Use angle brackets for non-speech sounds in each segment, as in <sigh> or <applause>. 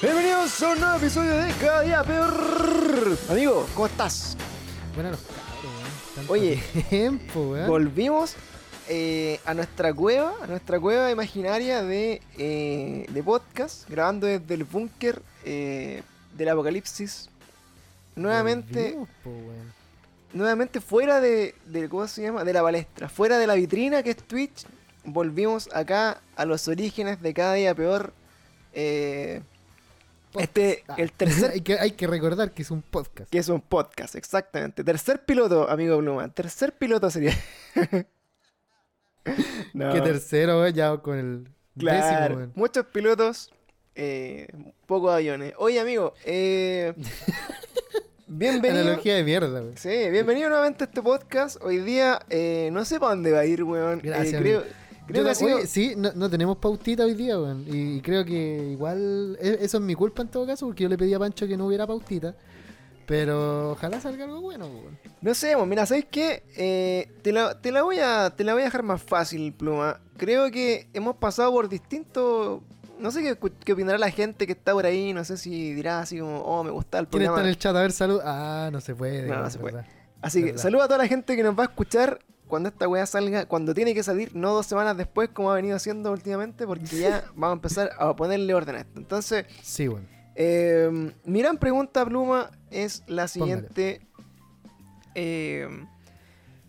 Bienvenidos a un nuevo episodio de Cada Día Peor. Amigo, ¿cómo estás? Bueno, los cabros, weón. Tanto Oye, tiempo, <laughs> weón. Volvimos eh, a nuestra cueva, a nuestra cueva imaginaria de, eh, de podcast, grabando desde el búnker eh, del apocalipsis. Nuevamente, Volvimos, po, weón. nuevamente fuera de, de- ¿cómo se llama? De la palestra, fuera de la vitrina que es Twitch. Volvimos acá a los orígenes de Cada Día Peor. Eh, este, Ah. el tercer <laughs> hay, que, hay que recordar que es un podcast. Que es un podcast, exactamente. Tercer piloto, amigo Bluma. Tercer piloto sería. <laughs> no, Que tercero, weón, ya con el claro. décimo. Muchos pilotos, eh, pocos aviones. Oye, amigo, eh, <laughs> bienvenido. Analogía de mierda, weón. Sí, bienvenido nuevamente a este podcast. Hoy día, eh, no sé para dónde va a ir, weón. Eh, Gracias, creo amigo. Creo que sido- oye, sí, no, no tenemos pautita hoy día, weón. Y, creo que igual e- eso es mi culpa en todo caso, porque yo le pedí a Pancho que no hubiera pautita. Pero ojalá salga algo bueno, weón. No sé, bueno, mira, ¿sabes qué? Eh, te, la, te, la voy a, te la voy a dejar más fácil, Pluma. Creo que hemos pasado por distintos... No sé qué, qué opinará la gente que está por ahí. No sé si dirá así como, oh, me gusta el ¿Quién está programa. en el chat? A ver, salud. Ah, no se puede. No, no se puede. Así que saluda a toda la gente que nos va a escuchar cuando esta weá salga, cuando tiene que salir, no dos semanas después como ha venido haciendo últimamente, porque ya <laughs> vamos a empezar a ponerle orden a esto. Entonces, Sí, weón. eh, mi gran pregunta, Pluma, es la siguiente. Eh,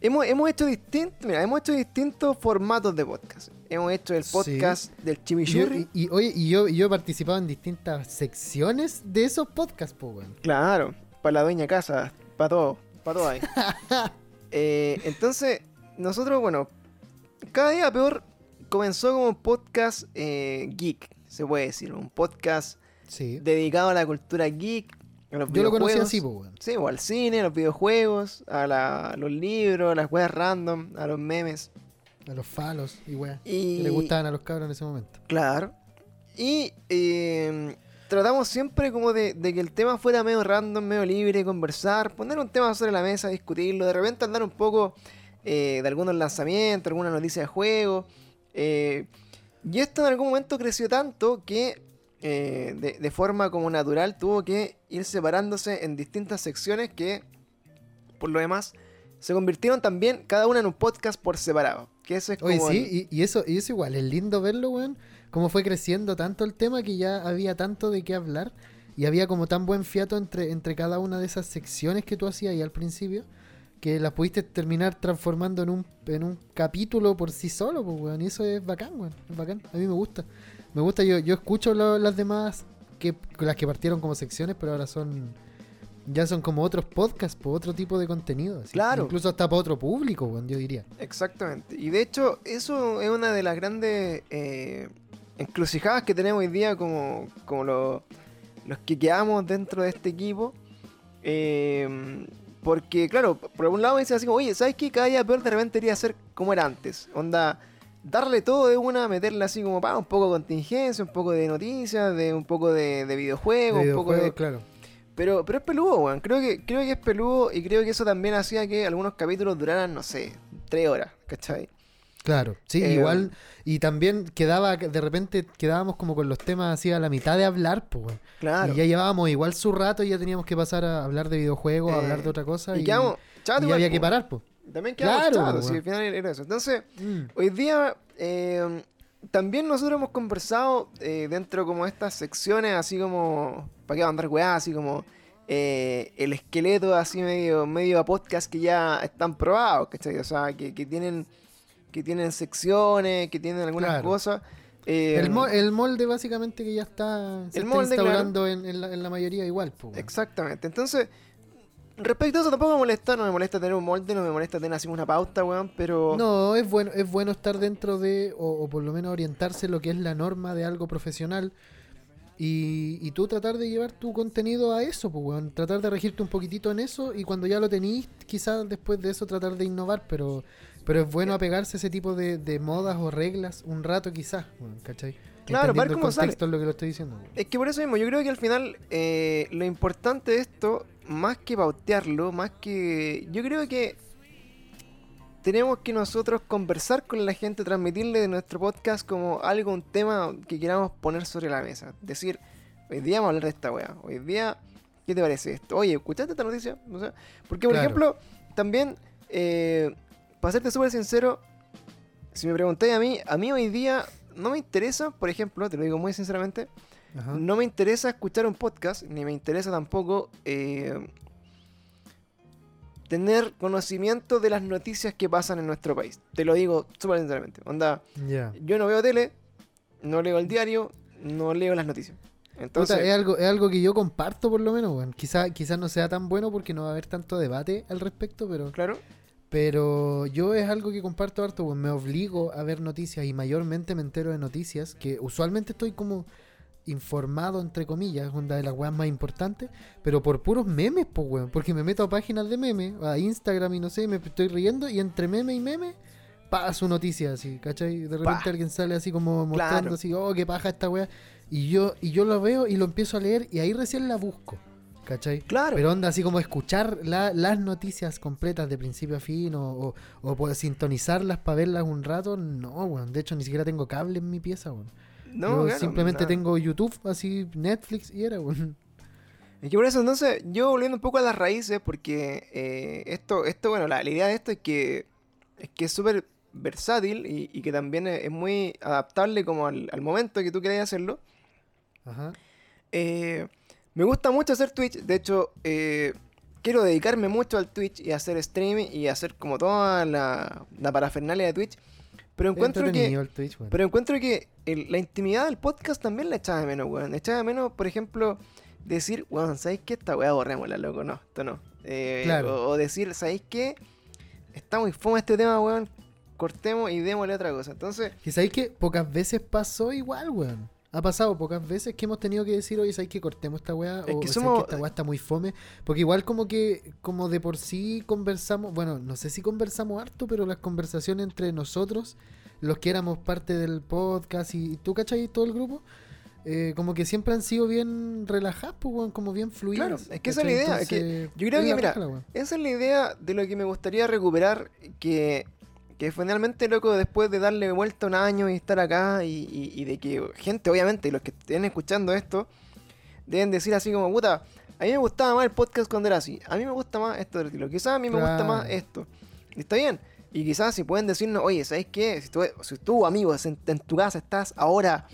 hemos, hemos hecho distintos, mira, hemos hecho distintos formatos de podcast. Hemos hecho el Sí. podcast del chimichurri. y- y, oye, y yo, he participado en distintas secciones de esos podcasts, po, weón. Claro, para la dueña casa, para todo, para todo ahí. <laughs> Eh, entonces, nosotros, bueno, cada día peor comenzó como un podcast eh, geek, se puede decir, un podcast Sí. dedicado a la cultura geek, a los Yo lo conocí así, po, weón. Sí, o al cine, a los videojuegos, a, la- a los libros, a las weas random, a los memes. A los falos y. Y Que le gustaban a los cabros en ese momento. Claro. Y eh, tratamos siempre como de, de que el tema fuera medio random, medio libre, conversar, poner un tema sobre la mesa, discutirlo, de repente andar un poco eh, de algunos lanzamientos, alguna noticia de juego. eh, y esto en algún momento creció tanto que eh, de, de forma como natural tuvo que ir separándose en distintas secciones que, por lo demás, se convirtieron también cada una en un podcast por separado. Que eso es Oye, como el- sí, y, y eso, y eso igual, es lindo verlo, weón. Cómo fue creciendo tanto el tema que ya había tanto de qué hablar. Y había como tan buen fiato entre, entre cada una de esas secciones que tú hacías ahí al principio. Que las pudiste terminar transformando en un, en un capítulo por sí solo, pues, weón. Y eso es bacán, weón. Es bacán. A mí me gusta. Me gusta, yo, yo escucho lo- las demás, que las que partieron como secciones, pero ahora son. Ya son como otros podcasts, por otro tipo de contenido. Claro. Incluso hasta para otro público, weón, yo diría. Exactamente. Y de hecho, eso es una de las grandes eh, encrucijadas que tenemos hoy día como, como lo- los que quedamos dentro de este equipo. Eh, porque, claro, por un lado me dicen así como, oye, ¿sabes qué? Cada día peor de repente debería ser como era antes. Onda, darle todo de una, meterle así como, pa, un poco de contingencia, un poco de noticias, de un poco de, de videojuegos, De un poco de, claro. pero, pero es peludo, weón. Creo que, creo que es peludo y creo que eso también hacía que algunos capítulos duraran, no sé, tres horas, ¿cachai? Claro, sí, Eh, igual. Y también quedaba, de repente quedábamos como con los temas así a la mitad de hablar, pues. Claro. Y ya llevábamos igual su rato y ya teníamos que pasar a hablar de videojuegos, a Eh, hablar de otra cosa. y Y, quedamos y igual, había que po. parar, pues. También quedamos Claro, chatos, weón. sí, al final era eso. Entonces, Mm. hoy día eh, también nosotros hemos conversado eh, dentro como de estas secciones, así como, ¿para qué andar weá? Así como eh, el esqueleto así medio, medio a podcast que ya están probados, ¿cachai? O sea, que, que tienen que tienen secciones, que tienen algunas Claro. cosas. eh, el, mo- el molde básicamente que ya está, se El está molde, instaurando en, en la, en la mayoría igual, pues. weón. Exactamente. Entonces, respecto a eso tampoco me molesta, no me molesta tener un molde, no me molesta tener así una pauta, weón, pero... No, es bueno, es bueno estar dentro de, o, o por lo menos orientarse en lo que es la norma de algo profesional. Y, y tú tratar de llevar tu contenido a eso, pues, weón. Tratar de regirte un poquitito en eso y cuando ya lo tenís, quizás después de eso tratar de innovar, pero, pero es bueno apegarse a ese tipo de, de modas o reglas un rato quizás, ¿cachai? Claro, para ver cómo sale. es lo que lo estoy diciendo. Es que por eso mismo, yo creo que al final eh, lo importante de esto, más que pautearlo, más que... Yo creo que tenemos que nosotros conversar con la gente, transmitirle de nuestro podcast como algo, un tema que queramos poner sobre la mesa. Decir, hoy día vamos a hablar de esta weá. Hoy día, ¿qué te parece esto? Oye, ¿escuchaste esta noticia? O sea, porque, por Claro. ejemplo, también, eh, para serte súper sincero, si me preguntáis a mí, a mí hoy día no me interesa, por ejemplo, te lo digo muy sinceramente, Ajá. no me interesa escuchar un podcast, ni me interesa tampoco eh, tener conocimiento de las noticias que pasan en nuestro país. Te lo digo súper sinceramente. Onda, yo no veo tele, no leo el diario, no leo las noticias. Entonces, Puta, es, algo, es algo que yo comparto por lo menos. Quizá, quizás no sea tan bueno porque no va a haber tanto debate al respecto, pero, claro, pero yo es algo que comparto harto, weón. Me obligo a ver noticias y mayormente me entero de noticias que usualmente estoy como informado, entre comillas, una de las weas más importantes, pero por puros memes, pues, weón. Porque me meto a páginas de memes, a Instagram y no sé, me estoy riendo y entre meme y meme, pa, su noticia así, ¿cachai? De repente alguien sale así como mostrando Claro. así, oh, qué paja esta wea. Y yo, y yo lo veo y lo empiezo a leer y ahí recién la busco, ¿cachai? claro. Pero onda así como escuchar la- las noticias completas de principio a fin o, o, o poder sintonizarlas para verlas un rato, no, weón. De hecho, ni siquiera tengo cable en mi pieza, weón. no, Yo claro, simplemente tengo YouTube, así Netflix y era, weón. Es que por eso, entonces, yo volviendo un poco a las raíces, porque eh, esto, esto, bueno, la, la idea de esto es que es que es súper versátil y, y que también es, es muy adaptable como al, al momento que tú quieras hacerlo. Ajá. Eh, me gusta mucho hacer Twitch, de hecho, eh, quiero dedicarme mucho al Twitch y hacer streaming y hacer como toda la, la parafernalia de Twitch, pero encuentro que... El Twitch, weón. Pero encuentro que el- la intimidad del podcast también la echaba de menos, weón. Echaba de menos, por ejemplo, decir, weón, ¿sabéis qué? Esta weá borrémosla, loco. No, esto no. Eh, Claro. o, o decir, ¿sabéis qué? Está muy fome este tema, weón. Cortemos y démosle otra cosa. Entonces, Que sabéis que pocas veces pasó igual, weón. Ha pasado pocas veces que hemos tenido que decir, oye, ¿sabéis que cortemos esta weá? Es o que "¿Sabéis somos- esta weá está muy fome. Porque igual como que, como de por sí conversamos, bueno, no sé si conversamos harto, pero las conversaciones entre nosotros, los que éramos parte del podcast y tú, ¿cachai? Todo el grupo, eh, como que siempre han sido bien relajadas, pues, weón, como bien fluidas. Claro, es que esa es la idea, es que yo creo que, mira, esa es la idea de lo que me gustaría recuperar. Que, que finalmente, loco, después de darle vuelta un año y estar acá y, y- y de que gente, obviamente, los que estén escuchando esto, deben decir así como, puta, a mí me gustaba más el podcast cuando era así. A mí me gusta más esto del estilo. Quizás a mí me gusta más esto. Y está bien. Y quizás si pueden decirnos, oye, ¿sabes qué? Si tú, si tú amigos, en, en tu casa estás ahora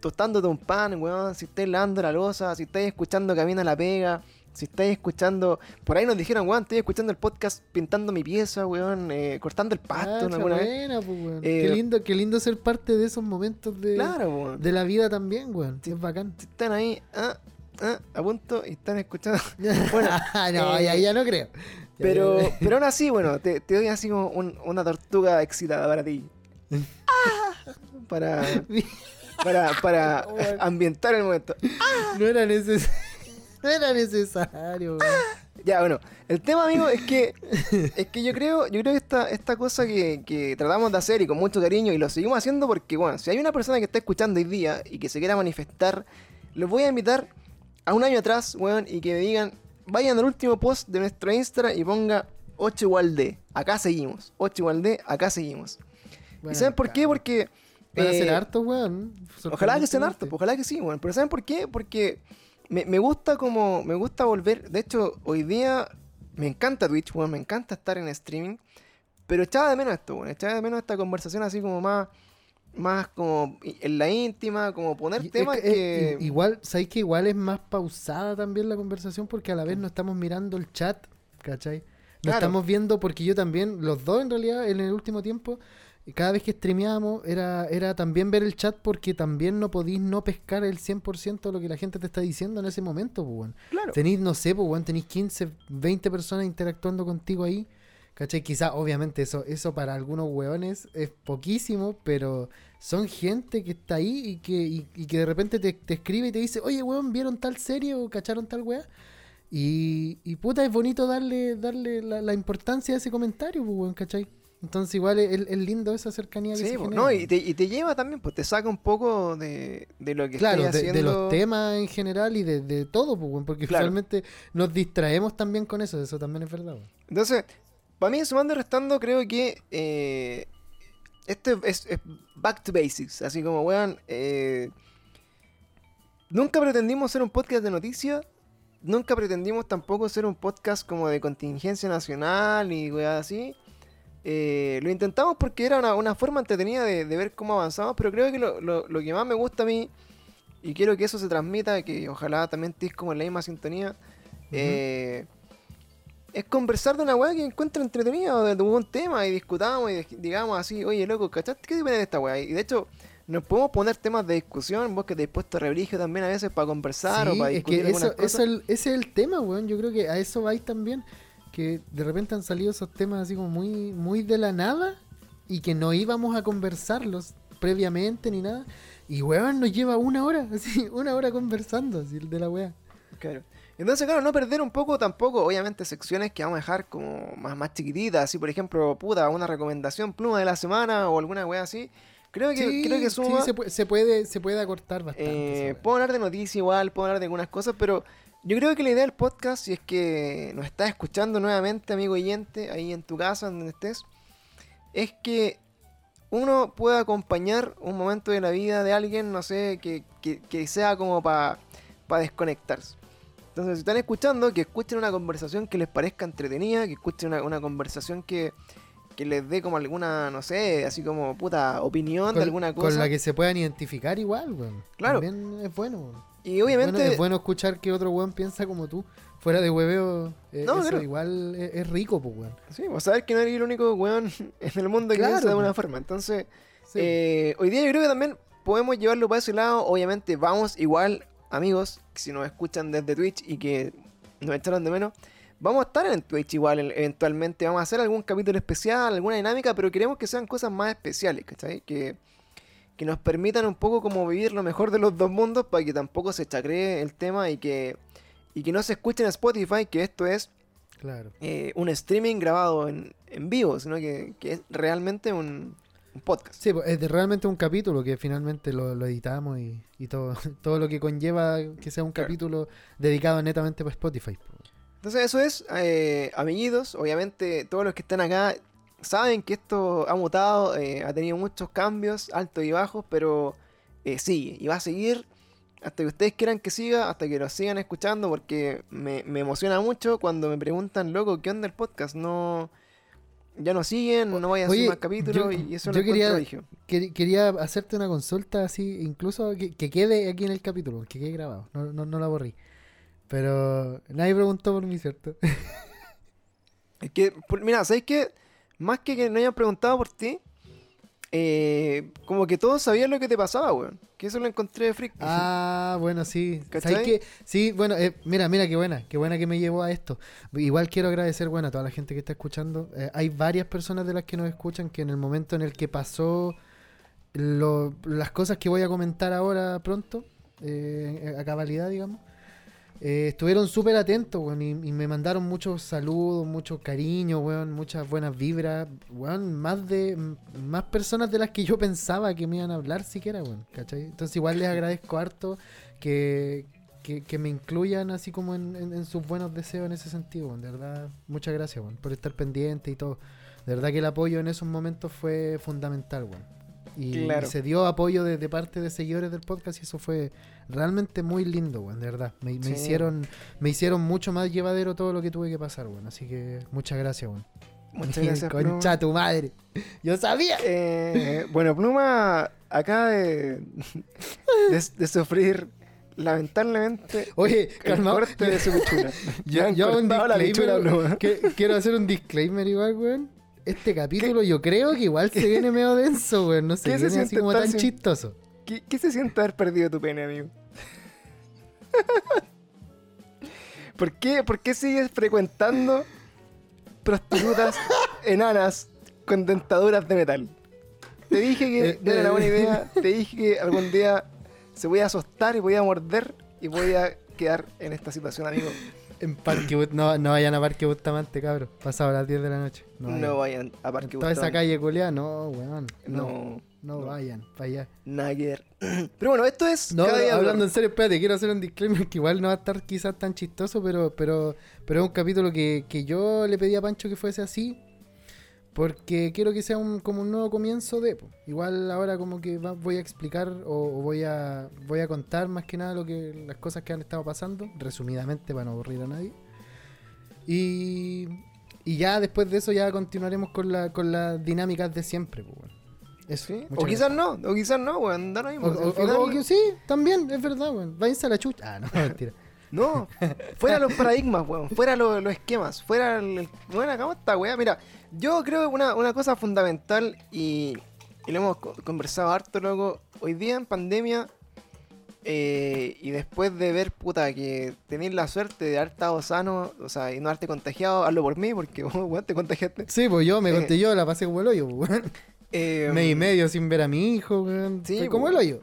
tostándote un pan, weón, si estás lavando la losa, si estás escuchando Camina la Pega, si estáis escuchando, por ahí nos dijeron, weón, estoy escuchando el podcast pintando mi pieza, weón, eh, cortando el pasto Ah, alguna vez. buena, pues, weón. Eh, qué lindo, qué lindo ser parte de esos momentos de, Claro, de la vida también, weón. Sí. Es bacán. Si están ahí, ah, ah, a punto y están escuchando. <laughs> Bueno, <laughs> no, eh, ya, ya no creo. Pero, <laughs> pero aún así, bueno, te, te doy así como un- una tortuga excitada para ti. Para, para, para ambientar el momento. no era necesario. <laughs> No era necesario, weón. <laughs> Ya, bueno, el tema, amigo, es que es que yo creo, yo creo que esta, esta cosa que, que tratamos de hacer y con mucho cariño y lo seguimos haciendo porque, bueno, si hay una persona que está escuchando hoy día y que se quiera manifestar, los voy a invitar a un año atrás, weón, y que me digan, vayan al último post de nuestro Insta y ponga 8 igual de, acá seguimos, 8 igual de, acá seguimos. Bueno, ¿Y saben por qué? Porque... Van a ser eh, hartos, weón. Ojalá que sean hartos, ojalá que sí, bueno. Pero ¿saben por qué? Porque me, me gusta como, me gusta volver. De hecho, hoy día me encanta Twitch, bueno, me encanta estar en streaming. Pero echaba de menos esto, bueno, echaba de menos esta conversación así como más, más como en la íntima, como poner Y- es temas que, igual, ¿sabéis que igual es más pausada también la conversación? Porque a la vez no estamos mirando el chat, ¿cachai? No Claro. estamos viendo, porque yo también, los dos en realidad, en el último tiempo, cada vez que streameábamos, era, era también ver el chat porque también no podís no pescar el 100% de lo que la gente te está diciendo en ese momento, pues, weón. Claro, Tenéis, no sé, pues, weón, tenéis 15, 20 personas interactuando contigo ahí. ¿Cachai? Quizás, obviamente, eso, eso para algunos weones es poquísimo, pero son gente que está ahí y que, y, y que de repente te, te escribe y te dice, oye, weón, ¿vieron tal serie o cacharon tal weá? Y, y puta, es bonito darle, darle la, la importancia a ese comentario, pues, weón, ¿cachai? Entonces, igual es, es lindo esa cercanía que sí, se po, genera, no, y weón. te, y te lleva también, pues te saca un poco de, de lo que Claro, de, haciendo. de los temas en general y de, de todo, pues, weón, porque Claro. usualmente nos distraemos también con eso, eso también es verdad. weón. Entonces, para mí, sumando y restando, creo que eh, esto es, es back to basics. Así como, weón, eh, nunca pretendimos ser un podcast de noticias. Nunca pretendimos tampoco ser un podcast como de contingencia nacional y weas así. Eh, lo intentamos porque era una, una forma entretenida de, de ver cómo avanzamos, pero creo que lo, lo- lo que más me gusta a mí, y quiero que eso se transmita, que ojalá también estés como en la misma sintonía, eh, es conversar de una weá que encuentre entretenida o de, de un tema y discutamos y digamos así, oye loco, ¿cachaste qué depende de esta weá? Y de hecho, nos podemos poner temas de discusión, vos que te has puesto rebrigio también a veces para conversar o para es discutir que algunas eso, cosas. eso el- ese es el tema, weón. Yo creo que a eso vais también. Que de repente han salido esos temas así como muy, muy de la nada y que no íbamos a conversarlos previamente ni nada. Y weón nos lleva una hora, <laughs> así, una hora conversando así, de la weá. Claro. Entonces, claro, no perder un poco tampoco, obviamente, secciones que vamos a dejar como más, más chiquititas, así por ejemplo, puta, una recomendación pluma de la semana o alguna wea así. Creo que, Sí, creo que sí, se, puede, se puede se puede acortar bastante. eh, weá. puedo hablar de noticias igual, puedo hablar de algunas cosas, pero yo creo que la idea del podcast, si es que nos estás escuchando nuevamente, amigo oyente, ahí en tu casa, donde estés, es que uno pueda acompañar un momento de la vida de alguien, no sé, que, que- que sea como para desconectarse. Entonces, si están escuchando, que escuchen una conversación que les parezca entretenida, que escuchen una, una conversación que, que les dé como alguna, no sé, así como puta opinión de alguna cosa. Con la que se puedan identificar igual, weón. Claro. También es bueno, weón. Y obviamente... bueno, es bueno escuchar que otro weón piensa como tú. Fuera de hueveo, eh, No, eso claro. igual es, es rico, pues, weón. Sí, vos sabés que no eres el único weón <laughs> en el mundo que Claro, piensa de alguna forma. Entonces, Sí. eh, hoy día yo creo que también podemos llevarlo para ese lado. Obviamente, vamos igual, amigos, si nos escuchan desde Twitch y que nos echaron de menos. Vamos a estar en Twitch igual, eventualmente. Vamos a hacer algún capítulo especial, alguna dinámica, pero queremos que sean cosas más especiales, ¿cachai? Que, que nos permitan un poco como vivir lo mejor de los dos mundos para que tampoco se chacree el tema y que, y que no se escuche en Spotify, que esto es Claro. eh, un streaming grabado en, en vivo, sino que, que es realmente un, un podcast. Sí, pues, es de realmente un capítulo que finalmente lo, lo editamos y, y todo, <laughs> todo lo que conlleva que sea un Claro. capítulo dedicado netamente para Spotify. pues. Entonces eso es, eh, amiguitos, obviamente todos los que están acá saben que esto ha mutado, eh, ha tenido muchos cambios, altos y bajos, pero eh, sigue y va a seguir hasta que ustedes quieran que siga, hasta que lo sigan escuchando, porque me, me emociona mucho cuando me preguntan, loco, ¿qué onda el podcast? No... Ya no siguen, no vayan a hacer Oye, más capítulos yo- y eso yo lo quería- Quería hacerte una consulta así, incluso que, que quede aquí en el capítulo, que quede grabado, no, no, no la borrí. Pero nadie preguntó por mí, ¿cierto? Es que, mira, ¿sabes qué? Más que que no hayan preguntado por ti, eh, como que todos sabían lo que te pasaba, weón. Que eso lo encontré freak. Ah, bueno, sí. ¿Cachai? ¿Sabes qué? Sí, bueno, eh, mira, mira qué buena, qué buena que me llevó a esto. Igual quiero agradecer, bueno, a toda la gente que está escuchando. Eh, hay varias personas de las que nos escuchan que en el momento en el que pasó lo- las cosas que voy a comentar ahora pronto, eh, a cabalidad, digamos, eh, estuvieron súper atentos, weón, y, y me mandaron muchos saludos, mucho cariño, weón, muchas buenas vibras, weón, más de más personas de las que yo pensaba que me iban a hablar siquiera, weón, ¿cachai? Entonces igual les agradezco harto que, que, que me incluyan así como en, en- en sus buenos deseos en ese sentido, weón, de verdad, muchas gracias, weón, por estar pendiente y todo. De verdad que el apoyo en esos momentos fue fundamental, weón. Y, Claro. y se dio apoyo de, de parte de seguidores del podcast y eso fue realmente muy lindo, weón, de verdad. Me, me Sí. hicieron me hicieron mucho más llevadero todo lo que tuve que pasar, weón. Así que muchas gracias, weón. Muchas <laughs> gracias, Pluma. Concha tu madre. Yo sabía. Eh, bueno, Pluma acaba de, de, de sufrir, lamentablemente, Oye, el calma. corte de su pichula. Yo, hago un la disclaimer, Pluma. que- quiero hacer un disclaimer igual, weón. Este capítulo yo creo que igual se viene medio denso, weón. No sé, ¿Qué se viene así siente como tan sin- chistoso. ¿Qué, qué se siente haber perdido tu pene, amigo? <laughs> ¿Por qué, ¿Por qué sigues frecuentando prostitutas enanas con dentaduras de metal? Te dije que Eh, no era una buena eh. idea. Te dije que algún día se voy a asustar y voy a morder y voy a quedar en esta situación, amigo. En Parque no, no vayan a Parque Bustamante, cabros. Pasado las 10 de la noche. No vayan. No vayan a Parque En toda esa Bustamante. calle culiada, no, weón. No, No, no, no. vayan, para allá. Nada que ver. Pero bueno, esto es No, cada pero día hablando hablar. en serio, espérate, quiero hacer un disclaimer que igual no va a estar quizás tan chistoso, pero, pero, pero es un capítulo que, que yo le pedí a Pancho que fuese así, Porque quiero que sea un, como un nuevo comienzo de. po. Igual ahora como que va- voy a explicar o, o voy a voy a contar más que nada lo que las cosas que han estado pasando, resumidamente para no aburrir a nadie. Y, y ya después de eso ya continuaremos con, la, con las dinámicas de siempre. po, weón. Eso, ¿Sí? muchas O quizás no, o quizás no, weón. Da lo mismo. O- si al o- final- o que sí, también, es verdad, weón. Váyanse a la chucha. Ah, no, <laughs> mentira. No, fuera los <laughs> paradigmas, weón. Fuera los, los esquemas. Fuera el. Bueno, acá esta weá. Mira, yo creo que una, una cosa fundamental y, y lo hemos co- conversado harto, loco. Hoy día en pandemia. eh, y después de ver, puta, que tenéis la suerte de haber estado sano, o sea, y no haberte contagiado, hazlo por mí, porque vos, <laughs> weón, te contagiaste. Sí, pues yo me Eh. conté yo, la pasé como el hoyo, po, weón. Eh, Mes y medio sin ver a mi hijo, weón. Sí, po. el hoyo.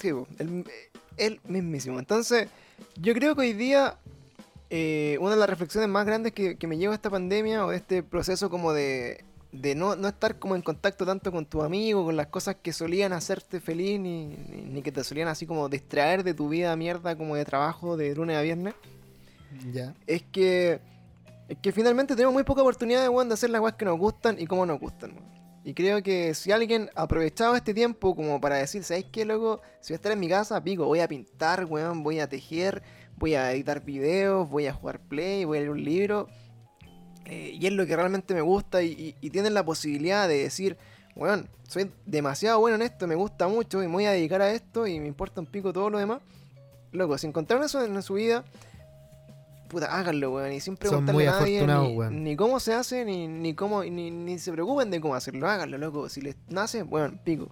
Sí, el, el mismísimo. Entonces, yo creo que hoy día eh, una de las reflexiones más grandes que, que me lleva esta pandemia o este proceso como de, de no, no estar como en contacto tanto con tus amigos, con las cosas que solían hacerte feliz, ni, ni, ni que te solían así como distraer de tu vida mierda como de trabajo de lunes a viernes, Ya. es que, es que finalmente tenemos muy poca oportunidad de hacer las cosas que nos gustan y cómo nos gustan. weón. Y creo que si alguien ha aprovechado este tiempo como para decir, ¿sabes qué, loco? Si voy a estar en mi casa, pico, voy a pintar, weón, voy a tejer, voy a editar videos, voy a jugar play, voy a leer un libro. eh, y es lo que realmente me gusta y, y- y tienen la posibilidad de decir, weón, soy demasiado bueno en esto, me gusta mucho y me voy a dedicar a esto y me importa un pico todo lo demás. Loco, si encontraron eso en su vida, puta, háganlo, weón. Y sin Son preguntarle muy a nadie ni, weón. ni cómo se hace, ni, ni cómo, ni, ni se preocupen de cómo hacerlo. Háganlo, loco. Si les nace, bueno, pico.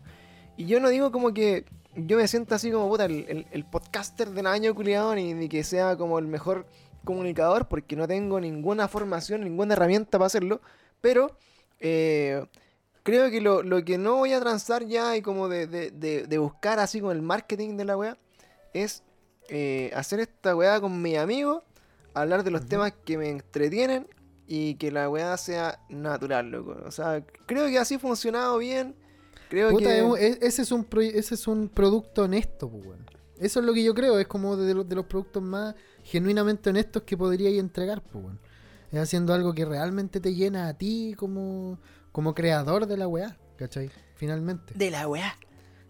Y yo no digo como que yo me siento así como puta, el, el- el podcaster del año culiado, ni, ni que sea como el mejor comunicador, porque no tengo ninguna formación, ninguna herramienta para hacerlo. Pero eh, creo que lo, lo que no voy a transar ya y como de, de- de- de buscar así con el marketing de la wea es eh, hacer esta weá con mis amigos, hablar de los temas que me entretienen y que la weá sea natural, loco. O sea, creo que así ha funcionado bien. Creo Puta, que... es ese, es un pro- ese es un producto honesto, pues, weón. Eso es lo que yo creo, es como de, los- de los productos más genuinamente honestos que podríais entregar, pues, weón. Es haciendo algo que realmente te llena a ti como, como creador de la weá, ¿cachai? Finalmente. De la weá.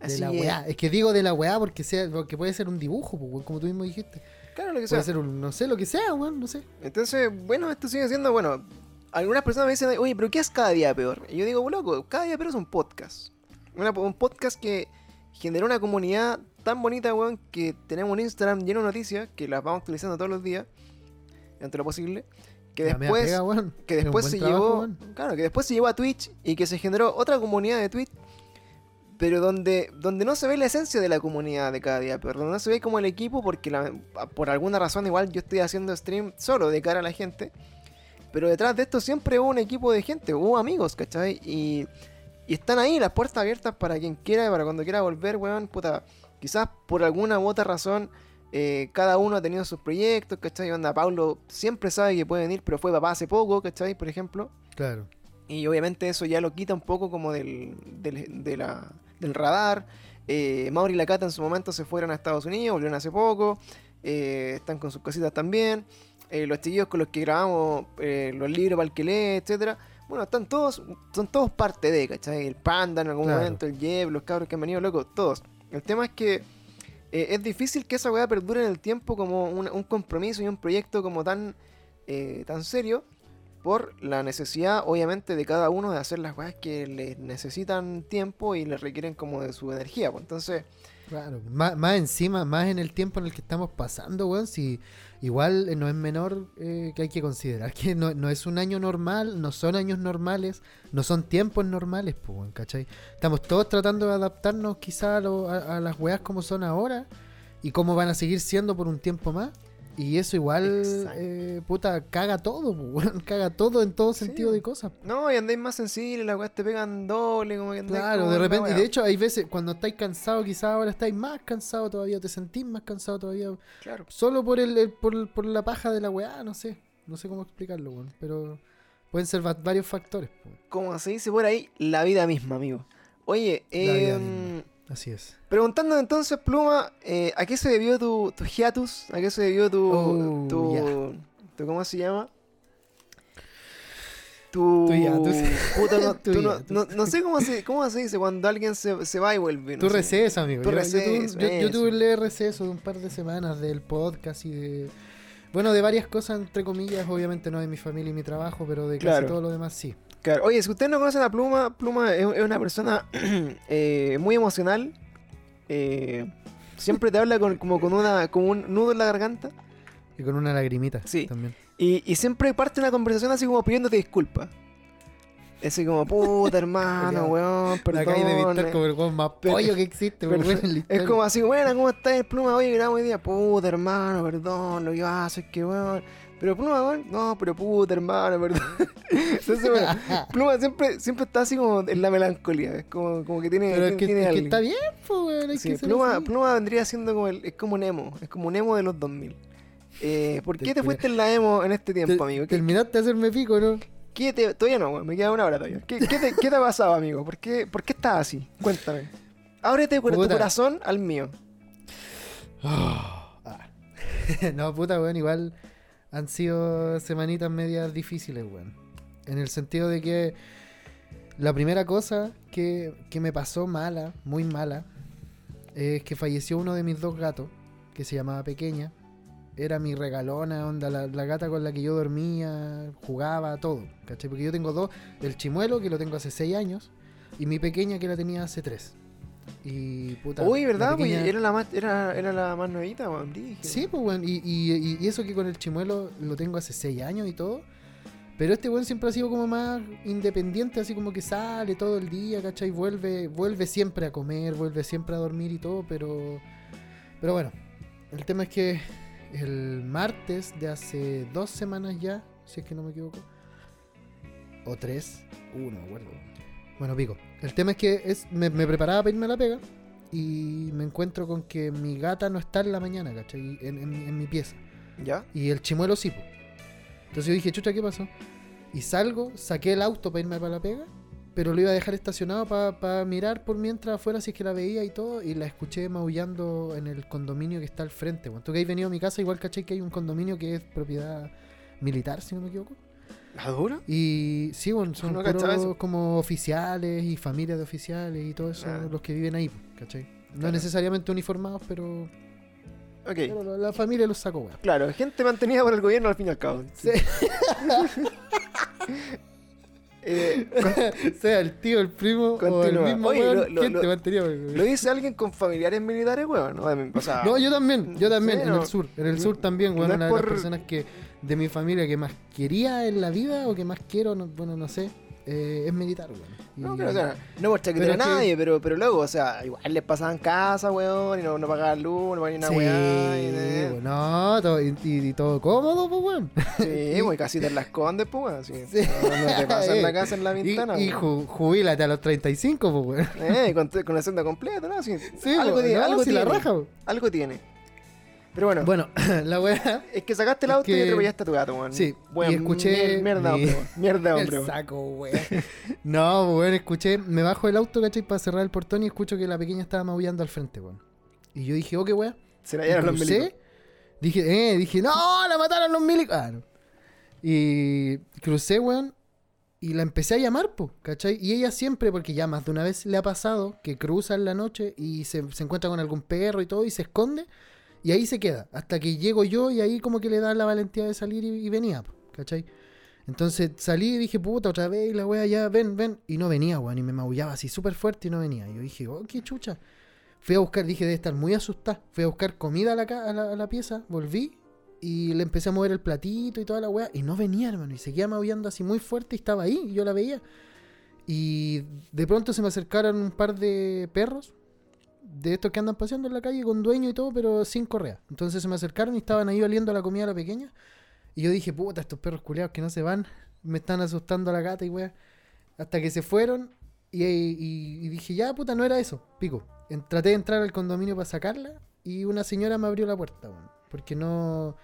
De Así la weá. Es que digo de la weá porque, sea, porque puede ser un dibujo, pues, weón, como tú mismo dijiste. Claro, lo que sea. Puede ser un, no sé, lo que sea, weón, no sé. Entonces, bueno, esto sigue siendo, bueno, algunas personas me dicen, oye, pero ¿qué es cada día peor? Y yo digo, loco, cada día peor es un podcast. Una- un podcast que generó una comunidad tan bonita, weón, que tenemos un Instagram lleno de noticias, que las vamos actualizando todos los días, entre lo posible. Que La después, pega, que después se trabajo, llevó, weón. claro, que después se llevó a Twitch y que se generó otra comunidad de Twitch, pero donde, donde no se ve la esencia de la comunidad de cada día, pero donde no se ve como el equipo, porque la- por alguna razón igual yo estoy haciendo stream solo de cara a la gente, pero detrás de esto siempre hubo un equipo de gente, hubo amigos, ¿cachai? Y, y están ahí las puertas abiertas para quien quiera, para cuando quiera volver, weón, puta, quizás por alguna u otra razón eh, cada uno ha tenido sus proyectos, ¿cachai? Onda, Paulo siempre sabe que puede venir, pero fue papá hace poco, ¿cachai? Por ejemplo. Claro. Y obviamente eso ya lo quita un poco como del, del, de la- del radar. Eh, Mauri y la Cata en su momento se fueron a Estados Unidos, volvieron hace poco. eh, están con sus cositas también. Eh, los chiquillos con los que grabamos eh, los libros para el que lee, etcétera. Bueno, están todos, son todos parte de, ¿cachai? El Panda en algún Claro. momento, el Jeb, los cabros que han venido locos, todos. El tema es que es difícil que esa weá perdure en el tiempo como un, un compromiso y un proyecto como tan, eh, tan serio por la necesidad, obviamente, de cada uno de hacer las weas que les necesitan tiempo y les requieren como de su energía. Pues entonces, Claro, más, encima, más en el tiempo en el que estamos pasando, weón, si igual eh, no es menor eh, que hay que considerar que no, no es un año normal, no son años normales, no son tiempos normales, pues, weón. Estamos todos tratando de adaptarnos quizá a, lo- a las weas como son ahora y cómo van a seguir siendo por un tiempo más. Y eso igual, eh, puta, caga todo, <laughs> weón, caga todo en todo Sí, sentido de cosas. no, y andáis más sensibles, las weas te pegan doble, como que andáis Claro, como de repente, y de hecho hay veces cuando estáis cansados, quizás ahora estáis más cansados todavía, te sentís más cansado todavía, Claro. solo por el, el- por, por la paja de la weá, no sé, no sé cómo explicarlo, weón, pero pueden ser va- varios factores. Como se dice por ahí, la vida misma, amigo. Oye, eh. Así es. preguntando entonces, Pluma, eh, ¿a qué se debió tu, tu hiatus? ¿A qué se debió tu, Oh, tu, ya. tu- ¿Cómo se llama? Tu, tú- puta, no, <laughs> tú no, tú- no, no sé cómo se, cómo se dice cuando alguien se, se va y vuelve. no Tu sé. receso, amigo. Tu Yo- yo, tuve, receso, yo- yo eso. tuve un leve receso de un par de semanas del podcast y de. Bueno, de varias cosas, entre comillas, obviamente no de mi familia y mi trabajo, pero de casi Claro. todo lo demás sí. Claro. Oye, si ustedes no conocen a Pluma, Pluma es, es una persona <clears throat> eh, muy emocional. eh, siempre te habla con, como con una como un nudo en la garganta. Y con una lagrimita Sí. también. Y, y siempre parte una conversación así como pidiéndote disculpas. Así como, puta hermano, <laughs> weón, La calle de perdón. estar como el weón más pollo que existe, weón, en Es como así, bueno, ¿cómo estás, Pluma? Oye, grabamos hoy día, puta hermano, perdón, lo que haces es que, weón. Pero Pluma, weón, no, pero puta hermano, perdón. <laughs> Entonces, bueno, <laughs> Pluma siempre, siempre está así como en la melancolía, es como, como que tiene, Pero es que, tiene es que está bien, pues, Sí, Pluma. Pluma vendría siendo como el, es como un emo, es como un emo de los 2000. Eh, ¿Por qué te te- fuiste en la emo en este Te- tiempo, amigo? ¿Qué, Terminaste de hacerme pico, ¿no? qué te- todavía no, weón, me queda una hora todavía. ¿Qué, qué te, qué te ha pasado, amigo? ¿Por qué, ¿Por qué estás así? Cuéntame. Ábrete tu Puta. corazón al mío. Ah. <laughs> no, puta, weón, igual han sido semanitas medias difíciles, weón. En el sentido de que la primera cosa que, que me pasó mala, muy mala, es que falleció uno de mis dos gatos, que se llamaba Pequeña. Era mi regalona, onda, la, la gata con la que yo dormía, jugaba, todo, ¿cachai? Porque yo tengo dos, el chimuelo, que lo tengo hace seis años, y mi pequeña, que la tenía hace tres. Y puta. Uy, ¿verdad? Pues pequeña- era la más, era, era la más nuevita, weón. Sí, pues, weón. Y, y- y eso que con el chimuelo lo tengo hace 6 años y todo. Pero este weón siempre ha sido como más independiente, así como que sale todo el día, ¿cachai? Vuelve, vuelve siempre a comer, vuelve siempre a dormir y todo, pero. Pero bueno, el tema es que el martes de hace dos semanas ya, si es que no me equivoco, o tres, uh, no me acuerdo. Bueno, pico. El tema es que es, me, me preparaba para irme a la pega y me encuentro con que mi gata no está en la mañana, ¿cachai? En, en mi- en mi pieza. ¿Ya? Y el chimuelo sí, po. Entonces yo dije, chucha, ¿qué pasó? Y salgo, saqué el auto para irme para la pega, pero lo iba a dejar estacionado para mirar por mientras afuera si es que la veía y todo, y la escuché maullando en el condominio que está al frente. Bueno, tú que has venido a mi casa, igual caché que hay un condominio que es propiedad militar, si no me equivoco. ¿La dura? Y sí, bueno, son No puros como oficiales y familias de oficiales y todo eso, los que viven ahí, ¿cachai? No Claro. necesariamente uniformados, pero, Ok. pero la, la familia los sacó, weón. Claro, gente mantenida por el gobierno al fin y al cabo. Sí. <laughs> Eh, sea el tío, el primo o el Continúa. mismo Oye, weón, lo- lo- gente lo- mantenida, weón. lo dice alguien con familiares militares, weón. ¿no? O sea, No, yo también, yo también, Sí, en no. el sur. En el sur también, no es una de las personas que de mi familia que más quería en la vida o que más quiero, no- bueno, no sé, eh, es militar, weón. Y- No, claro, o sea, no por chaquetear Pero a que- nadie, pero, pero luego, o sea, igual les pasaban casa, weón, y no, no pagaban luz, no pagaban ni una sí, weá. Y, no, todo, y, y- y todo cómodo, pues, weón. Sí, <laughs> pues casi te la escondes, pues, weón. así. Sí. No, no te <laughs> pasan la casa en la Y, ventana, y weón. ju- jubílate a los 35, pues, weón. Eh, con, con la senda completa, ¿no? Sí, Sí, algo, tiene, no, algo si tiene. la raja, weón. Algo tiene. Pero bueno, Bueno, <laughs> la weá. es que sacaste el auto y que- atropellaste a tu gato, weón. Sí, Weón, y escuché mier- Mierda, mi- hombre. Mierda, <laughs> hombre. El saco, weón. <laughs> No, weón, escuché, me bajo del auto, ¿cachai? Para cerrar el portón y escucho que la pequeña estaba maullando al frente, weón. Y yo dije, oh, qué weón. Se la llevaron los milicos. Dije, eh, dije, no, la mataron los milicos. Ah, no. Y crucé, weón, y la empecé a llamar, po, ¿cachai? Y ella siempre, porque ya más de una vez le ha pasado, que cruza en la noche y se, se encuentra con algún perro y todo, y se esconde, y ahí se queda, hasta que llego yo y ahí como que le da la valentía de salir y, y venía, ¿cachai? Entonces salí y dije, puta, otra vez, y la wea ya, ven, ven, y no venía, weón, y me maullaba así súper fuerte y no venía. Y yo dije, oh, qué chucha. Fui a buscar, dije, debe estar muy asustada. Fui a buscar comida a la, a la, a la pieza, volví y le empecé a mover el platito y toda la weá. Y no venía, hermano. Y seguía maullando así muy fuerte y estaba ahí. Y yo la veía. Y de pronto se me acercaron un par de perros. De estos que andan paseando en la calle con dueño y todo, pero sin correa. Entonces se me acercaron y estaban ahí oliendo la comida a la pequeña. Y yo dije, puta, estos perros culeados que no se van. Me están asustando a la gata y weá. Hasta que se fueron. Y, dije, ya, puta, no era eso. Pico. Traté de entrar al condominio para sacarla. Y una señora me abrió la puerta, weón. Porque no,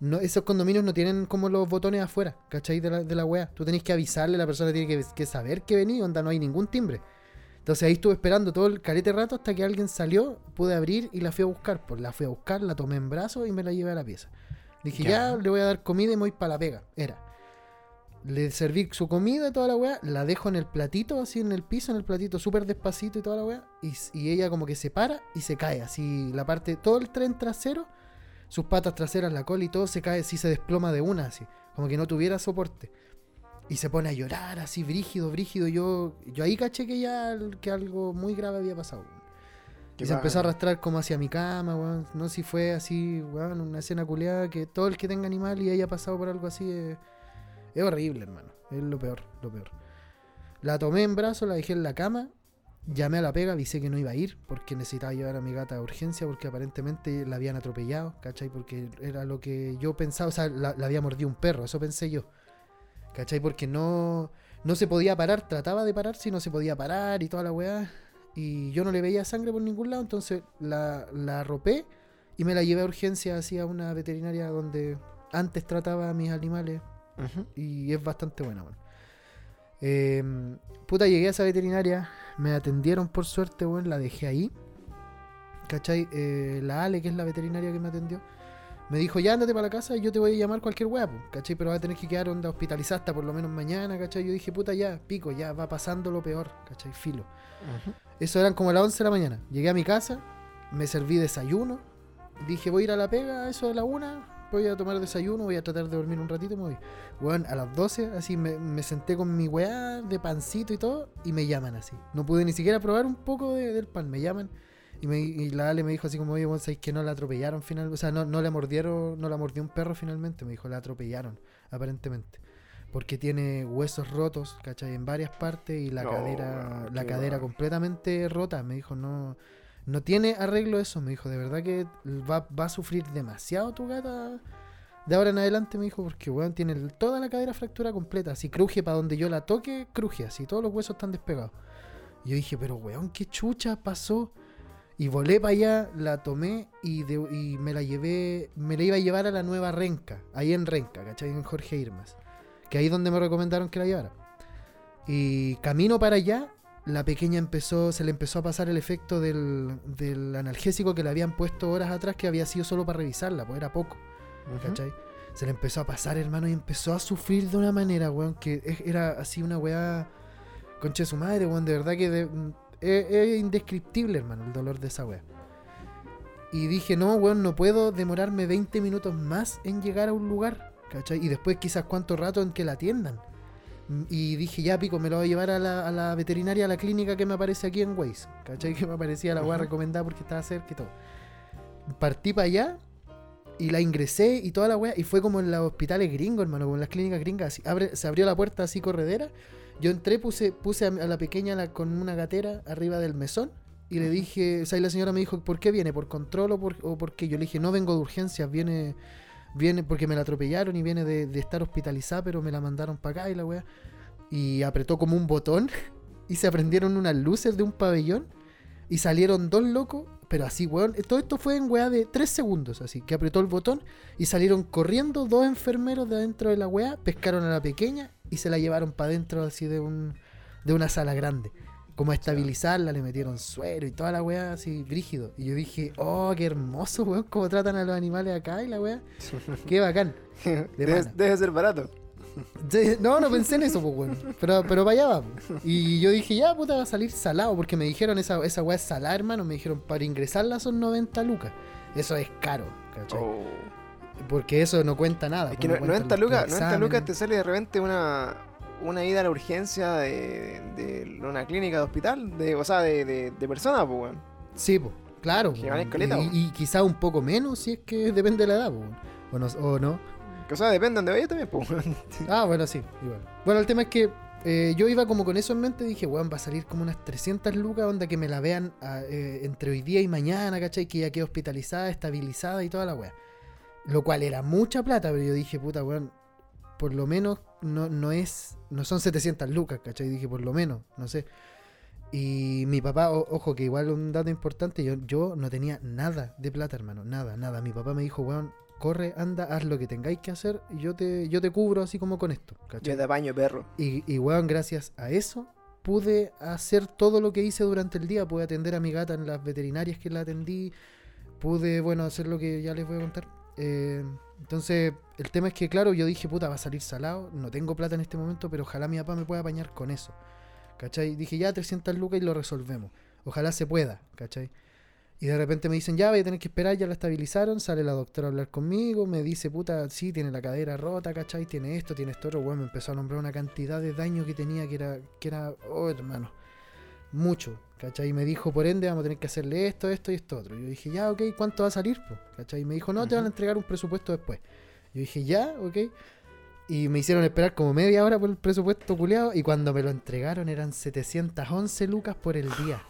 no. Esos condominios no tienen como los botones afuera, ¿cachai? De la, de la wea. Tú tenés que avisarle, la persona tiene que, que saber que vení, onda, no hay ningún timbre. Entonces ahí estuve esperando todo el carete rato hasta que alguien salió, pude abrir y la fui a buscar. Pues la fui a buscar, la tomé en brazos y me la llevé a la pieza. Dije, ya, Ya. le voy a dar comida y me voy para la pega. Era. Le serví su comida y toda la weá, la dejo en el platito, así en el piso, en el platito, súper despacito y toda la weá. Y, y ella como que se para y se cae, así la parte, todo el tren trasero, sus patas traseras, la cola y todo se cae, así se desploma de una, así, como que no tuviera soporte. Y se pone a llorar así, brígido, brígido. Yo, yo ahí caché que ya que algo muy grave había pasado. Y se empezó a arrastrar como hacia mi cama, weón. No sé si fue así, weón, una escena culeada que todo el que tenga animal y haya pasado por algo así es, es horrible, hermano. Es lo peor, lo peor. La tomé en brazos, la dejé en la cama, llamé a la pega, avisé que no iba a ir porque necesitaba llevar a mi gata a urgencia porque aparentemente la habían atropellado, ¿cachai? Porque era lo que yo pensaba, o sea, la, la había mordido un perro, eso pensé yo. ¿Cachai? Porque no, no se podía parar, trataba de parar si no se podía parar y toda la weá. Y yo no le veía sangre por ningún lado, entonces la, la arropé y me la llevé a urgencia hacia una veterinaria donde antes trataba a mis animales y es bastante buena, weón. Eh, puta, llegué a esa veterinaria, me atendieron por suerte, weón, la dejé ahí. ¿Cachai? Eh, la Ale, que es la veterinaria que me atendió, me dijo, ya ándate para la casa y yo te voy a llamar cualquier weá, po", ¿cachai? Pero va a tener que quedar onda hospitalizada hasta por lo menos mañana, ¿cachai? Yo dije, puta, ya, pico, ya va pasando lo peor, ¿cachai? Filo. Ujú. Eso eran como las 11 de la mañana. Llegué a mi casa, me serví desayuno. Dije, voy a ir a la pega, eso de la una. Voy a tomar desayuno, voy a tratar de dormir un ratito me voy. Weón, a las 12, así me, me senté con mi weá de pancito y todo, y me llaman así. No pude ni siquiera probar un poco de- del pan, me llaman. Y, me, y la Ale me dijo así como, oye, vos que no la atropellaron final, o sea, no, no la mordieron, no la mordió un perro finalmente, me dijo, la atropellaron, aparentemente. Porque tiene huesos rotos, ¿cachai? En varias partes y la No, cadera, la cadera mal. completamente rota. Me dijo, no, no tiene arreglo eso. Me dijo, de verdad que va, va a sufrir demasiado tu gata de ahora en adelante, me dijo, porque weón tiene toda la cadera fractura completa. Si cruje para donde yo la toque, cruje así, todos los huesos están despegados. Y yo dije, pero weón, qué chucha pasó. Y volé para allá, la tomé y, de- y me la llevé, me la iba a llevar a la nueva Renca, ahí en Renca, ¿cachai? En Jorge Irmas. Que ahí es donde me recomendaron que la llevara. Y camino para allá, la pequeña empezó, se le empezó a pasar el efecto del, del analgésico que le habían puesto horas atrás, que había sido solo para revisarla, pues era poco. ¿cachai? Se le empezó a pasar, hermano, y empezó a sufrir de una manera, weón, que era así una weá. Conche su madre, weón, de verdad que de- es, es indescriptible, hermano, el dolor de esa weá. Y dije, no, weón, no puedo demorarme 20 minutos más en llegar a un lugar, ¿cachai? Y después quizás cuánto rato en que la atiendan. Y dije, ya pico, me lo voy a llevar a la, a la veterinaria, a la clínica que me aparece aquí en Waze, ¿cachai? <laughs> Que me aparecía la weá recomendada porque estaba cerca y todo. Partí para allá y la ingresé y toda la weá. Y fue como en los hospitales gringos, hermano, como en las clínicas gringas. así, abre, se abrió la puerta así corredera. Yo entré, puse, puse a, a la pequeña la- con una gatera arriba del mesón. Y le dije, o sea, y la señora me dijo, ¿por qué viene? ¿Por control o por, o por qué? Yo le dije, no vengo de urgencias, viene, viene porque me la atropellaron y viene de, de estar hospitalizada, pero me la mandaron para acá y la weá. Y apretó como un botón <laughs> y se prendieron unas luces de un pabellón y salieron dos locos, pero así, weón. Todo esto fue en weá de tres segundos, así que apretó el botón y salieron corriendo dos enfermeros de adentro de la weá, pescaron a la pequeña y se la llevaron para adentro así de un de una sala grande. Como a estabilizarla, le metieron suero y toda la weá así, brígido. Y yo dije, oh, qué hermoso, weón, cómo tratan a los animales acá y la weá. <laughs> Qué bacán. debe, debe ser barato. Sí, No, no pensé en eso, pues, weón. Pero, pero para allá va. Y yo dije, ya, puta, va a salir salado. Porque me dijeron, esa, esa weá es salada, hermano. Me dijeron, para ingresarla son 90 lucas. Eso es caro, ¿cachai? Oh. Porque eso no cuenta nada. Es pues, que no- cuentan 90 los lucas, 90 exámenes. lucas te sale de repente una, una ida a la urgencia de, de una clínica de hospital, de, o sea, de, de, de persona, pues, weón. Sí, pues, claro. Que y, y quizá un poco menos si es que depende de la edad, po. o no. O no. O sea, depende de vayas también, pues. <laughs> Ah, bueno, sí, igual. Bueno, el tema es que eh, yo iba como con eso en mente, dije, weón, va a salir como unas 300 lucas, onda que me la vean ah, eh, entre hoy día y mañana, ¿cachai? Que ya quede hospitalizada, estabilizada y toda la weá. Lo cual era mucha plata, pero yo dije, puta, weón, por lo menos no, no es, no son 700 lucas, ¿cachai? Dije, por lo menos, no sé. Y mi papá, ojo, que igual un dato importante, yo, yo no tenía nada de plata, hermano, nada, nada. Mi papá me dijo, weón, corre, anda, haz lo que tengáis que hacer y yo te, yo te cubro así como con esto, ¿cachai? Yo te apaño, perro. Y, y weón, gracias a eso pude hacer todo lo que hice durante el día. Pude atender a mi gata en las veterinarias que la atendí. Pude, bueno, hacer lo que ya les voy a contar. Eh, entonces, el tema es que, claro, yo dije, puta, va a salir salado. No tengo plata en este momento, pero ojalá mi papá me pueda apañar con eso. ¿Cachai? Dije, ya 300 lucas y lo resolvemos. Ojalá se pueda, ¿cachai? Y de repente me dicen, ya voy a tener que esperar, ya la estabilizaron. Sale la doctora a hablar conmigo, me dice, puta, sí, tiene la cadera rota, ¿cachai? Tiene esto, tiene esto otro. Bueno, me empezó a nombrar una cantidad de daño que tenía que era, que era, oh, hermano, mucho, ¿cachai? Y me dijo, por ende, vamos a tener que hacerle esto, esto y esto otro. Yo dije, ya, ok, ¿cuánto va a salir? po? ¿cachai? Y me dijo, no, te van a entregar un presupuesto después. Yo dije, ya, ok. Y me hicieron esperar como media hora por el presupuesto culeado. Y cuando me lo entregaron eran 711 lucas por el día.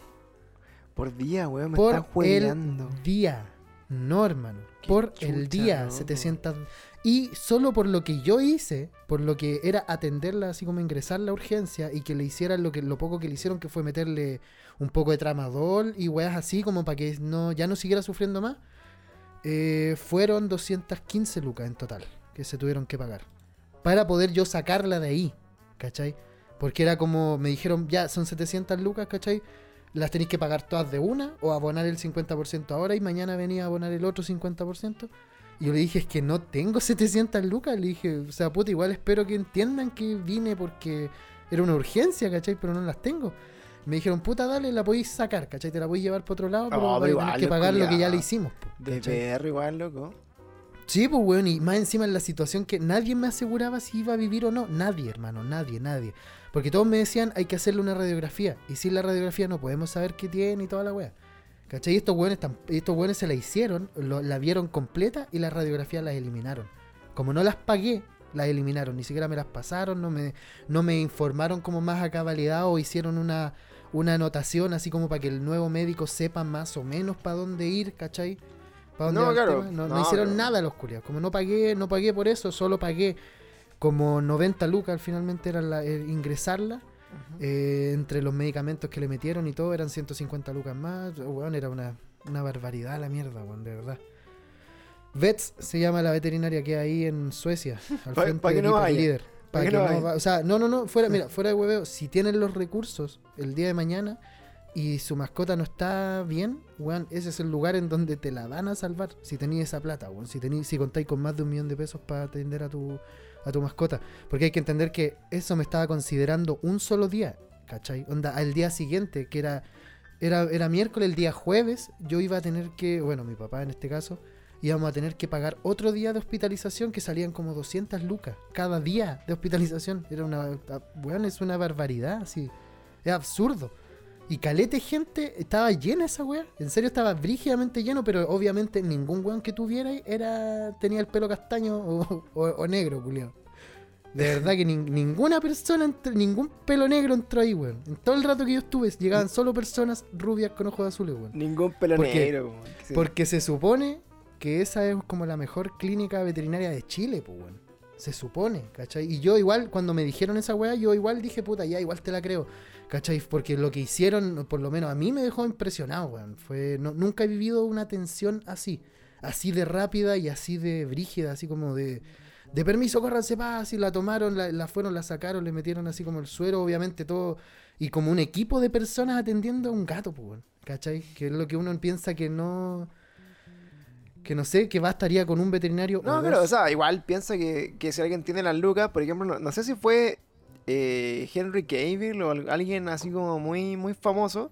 Por día, weón, me por estás juegando. el día. No, hermano. Qué por el día, loco. 700. Y solo por lo que yo hice, por lo que era atenderla, así como ingresar la urgencia y que le hicieran lo que lo poco que le hicieron, que fue meterle un poco de tramadol y weas así, como para que no, ya no siguiera sufriendo más, eh, fueron 215 lucas en total que se tuvieron que pagar. Para poder yo sacarla de ahí, ¿cachai? Porque era como, me dijeron, ya son 700 lucas, ¿cachai? Las tenéis que pagar todas de una o abonar el 50% ahora y mañana venía a abonar el otro 50%. Y yo le dije, es que no tengo <laughs> 700 lucas. Le dije, o sea, puta, igual espero que entiendan que vine porque era una urgencia, ¿cachai? Pero no las tengo. Me dijeron, puta, dale, la podéis sacar, ¿cachai? Te la podéis llevar para otro lado, pero igual, que pagar lo que ya le hicimos. po, De ¿cachai? perro igual, loco. Sí, pues, weón, y más encima en la situación que nadie me aseguraba si iba a vivir o no. Nadie, hermano, nadie, nadie. Porque todos me decían, hay que hacerle una radiografía. Y sin la radiografía no podemos saber qué tiene y toda la wea. ¿Cachai? Y estos weones, estos weones se la hicieron, lo- la vieron completa y las radiografías las eliminaron. Como no las pagué, las eliminaron. Ni siquiera me las pasaron, no me, no me informaron como más a cabalidad o hicieron una, una anotación así como para que el nuevo médico sepa más o menos para dónde ir, ¿cachai? ¿Pa dónde No, claro. No, no No, hicieron pero- nada los culiados. Como no pagué, no pagué por eso, solo pagué como 90 lucas finalmente era la- eh, ingresarla. eh, entre los medicamentos que le metieron y todo eran 150 lucas más. Oh, weón, era una, una barbaridad la mierda, weón, de verdad. Vets se llama la veterinaria que hay ahí en Suecia. <laughs> Al frente pa' que no vaya. Líder. Pa' Para que que no no O sea, no, no, no, fuera, mira, <laughs> fuera de hueveo, si tienen los recursos el día de mañana y su mascota no está bien, weón, ese es el lugar en donde te la van a salvar si tenéis esa plata, weón. Si, tení, si contáis con más de un millón de pesos para atender a tu, a tu mascota. Porque hay que entender que eso me estaba considerando un solo día, ¿cachai? Onda, al día siguiente, que era, era, era miércoles, el día jueves, yo iba a tener que, bueno, mi papá en este caso, íbamos a tener que pagar otro día de hospitalización que salían como 200 lucas cada día de hospitalización. Era una, weón, es una barbaridad, así. Es absurdo. Y calete gente, estaba llena esa weá. En serio estaba brígidamente lleno, pero obviamente ningún weón que tuviera era tenía el pelo castaño o, o- o negro, culiao. De verdad que nin- ninguna persona, entró- ningún pelo negro entró ahí, weón. En todo el rato que yo estuve, llegaban solo personas rubias con ojos azules, weón. Ningún pelo negro, weón. Sí. Porque se supone que esa es como la mejor clínica veterinaria de Chile, pues, weón. Se supone, ¿cachai? Y yo igual, cuando me dijeron esa weá, yo igual dije, puta, ya, igual te la creo, ¿cachai? Porque lo que hicieron, por lo menos a mí me dejó impresionado, weón. Fue, no- nunca he vivido una atención así, así de rápida y así de brígida, así como de, de permiso, córranse paz, y la tomaron, la, la fueron, la sacaron, le metieron así como el suero, obviamente todo, y como un equipo de personas atendiendo a un gato, pues, weón, ¿cachai? Que es lo que uno piensa que no que no sé, que bastaría con un veterinario. No, pero, o sea, igual piensa que, que si alguien tiene las lucas, por ejemplo, no, no sé si fue eh, Henry Cavill o al- alguien así como muy, muy famoso,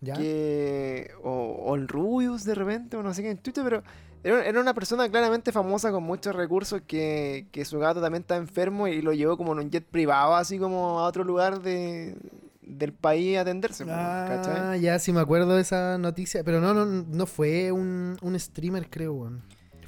¿Ya? que o, o el Rubius de repente, o no sé qué en Twitter, pero era, era una persona claramente famosa con muchos recursos que, que su gato también está enfermo y lo llevó como en un jet privado, así como a otro lugar de, del país a atenderse, pues, Ah, ya sí me acuerdo de esa noticia, pero no, no, no fue un, un streamer, creo.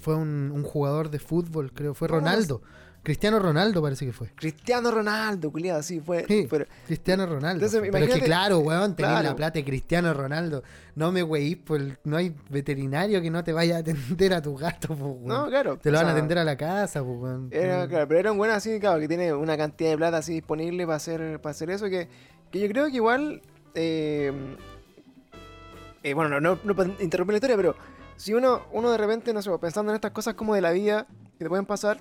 Fue un, un jugador de fútbol, creo, fue Ronaldo. Cristiano Ronaldo parece que fue. Cristiano Ronaldo, culiado, sí, fue. Sí. pero- Cristiano Ronaldo. Entonces, pero es que claro, weón, tenés claro. la plata de Cristiano Ronaldo. No me weís, pues no hay veterinario que no te vaya a atender a tu gato, pues, weón. no, claro. te lo van a atender a la casa, pues, weón. Era, claro, pero era un buen así, claro, que tiene una cantidad de plata así disponible para hacer, para hacer eso, que, que yo creo que igual, eh, eh, bueno, no, no, no interrumpir la historia, pero si uno, uno de repente, no sé, pensando en estas cosas como de la vida que te pueden pasar,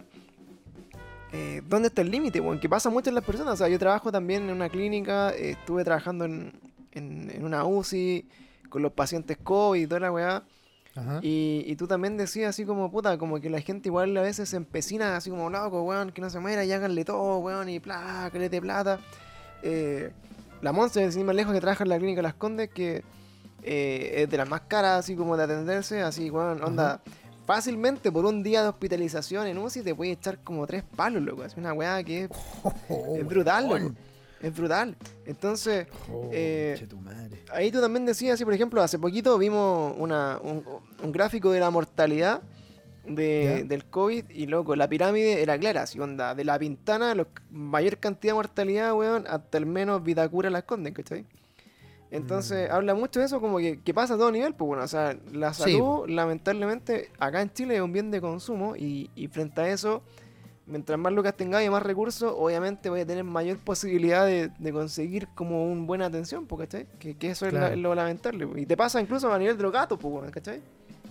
eh, ¿dónde está el límite? Bueno, que pasa mucho en las personas, o sea, yo trabajo también en una clínica, eh, estuve trabajando en, en, en una UCI con los pacientes COVID y toda la weá. Ajá. Y, y tú también decías así como, puta, como que la gente igual a veces se empecina así como, loco, weón, que no se muera y háganle todo, weón, y plá, que le dé plata. Eh, la Monse, sin más lejos, que trabaja en la clínica Las Condes, que eh, es de las más caras así como de atenderse, así, weón, onda... Fácilmente por un día de hospitalización en UCI te puede echar como tres palos, loco. Es una weá que es, es brutal, loco. Es brutal. Entonces, Oh, Eh, ahí tú también decías, así por ejemplo, hace poquito vimos una, un, un gráfico de la mortalidad de- del COVID y loco, la pirámide era clara, así onda, de la pintana, la mayor cantidad de mortalidad, weón, hasta el menos Vitacura la esconden, ¿cachai? Entonces, Mm. habla mucho de eso, como que, que pasa a todo nivel, pues bueno, o sea, la Sí. salud, lamentablemente, acá en Chile es un bien de consumo y, y frente a eso, mientras más lucas tengáis y más recursos, obviamente voy a tener mayor <laughs> posibilidad de, de conseguir como una buena atención, pues, ¿cachai? Que, que eso es, la- lo lamentable. Y te pasa incluso a nivel de los gatos, pues, bueno, ¿cachai?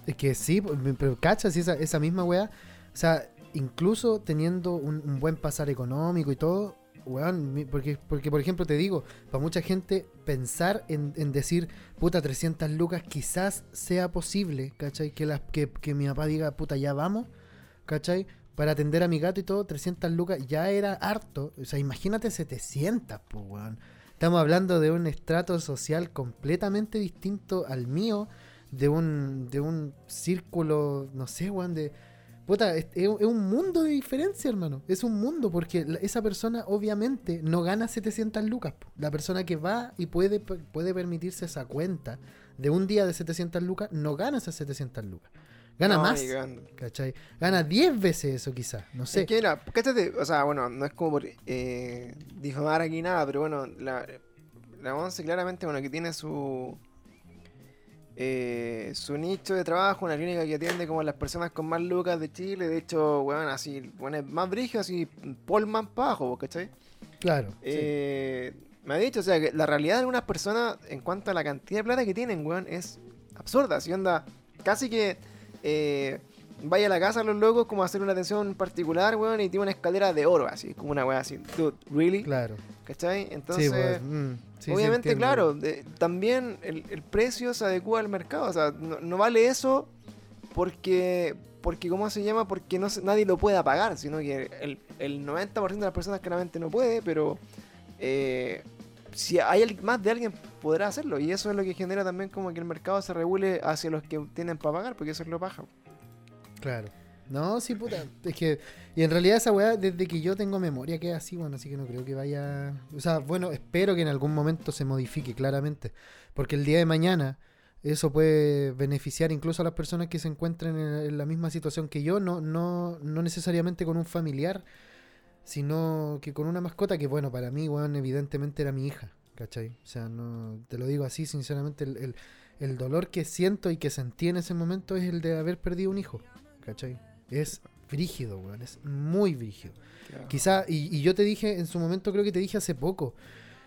Es que sí, pero cachas, esa, esa misma weá. O sea, incluso teniendo un, un buen pasar económico y todo, weón, porque, porque por ejemplo te digo, para mucha gente pensar en, en decir, puta, 300 lucas quizás sea posible, ¿cachai? Que, las, que, que mi papá diga, puta, ya vamos, ¿cachai? Para atender a mi gato y todo, 300 lucas ya era harto. O sea, imagínate 700, pues, weón. Estamos hablando de un estrato social completamente distinto al mío, de un, de un círculo, no sé, weón, de... Puta, es, es un mundo de diferencia, hermano. Es un mundo, porque esa persona obviamente no gana 700 lucas. La persona que va y puede, puede permitirse esa cuenta de un día de 700 lucas, no gana esas 700 lucas. Gana No, más. ¿cachai? Gana 10 veces eso quizás, no sé. Es que mira, cáchate, o sea, bueno, no es como por eh, difamar aquí nada, pero bueno, la, la Monse claramente, bueno, que tiene su eh, su nicho de trabajo, una clínica que atiende como a las personas con más lucas de Chile, de hecho, bueno, así, bueno, es más brígido, así, polman abajo, ¿cachai? Claro. sí. Eh, Me ha dicho, o sea, que la realidad de algunas personas en cuanto a la cantidad de plata que tienen, weón, es absurda. Si onda, casi que eh, vaya a la casa los locos como a hacer una atención particular, weón, y tiene una escalera de oro, así, como una weá así. Dude, ¿really? Claro. ¿Cachai? Sí, Entonces, pues, mm, sí, sí, obviamente, claro, de- también el, el precio se adecua al mercado. O sea, no, no vale eso porque, porque, ¿cómo se llama? Porque no se- nadie lo pueda pagar, sino que el, el 90% de las personas claramente no puede, pero eh, si hay más de alguien podrá hacerlo. Y eso es lo que genera también como que el mercado se regule hacia los que tienen para pagar, porque eso es lo paja. Claro. No, sí, puta. Es que. Y en realidad esa weá, desde que yo tengo memoria, que es así, bueno, así que no creo que vaya. O sea, bueno, espero que en algún momento se modifique, claramente. Porque el día de mañana. Eso puede beneficiar incluso a las personas que se encuentren en, en la misma situación que yo, no, no, no necesariamente con un familiar, sino que con una mascota que, bueno, para mí, weón, evidentemente era mi hija, ¿cachai? O sea, no, te lo digo así, sinceramente, el, el, el dolor que siento y que sentí en ese momento es el de haber perdido un hijo, ¿cachai? Es frígido, weón, es muy frígido. Quizá, y, y yo te dije, en su momento creo que te dije hace poco,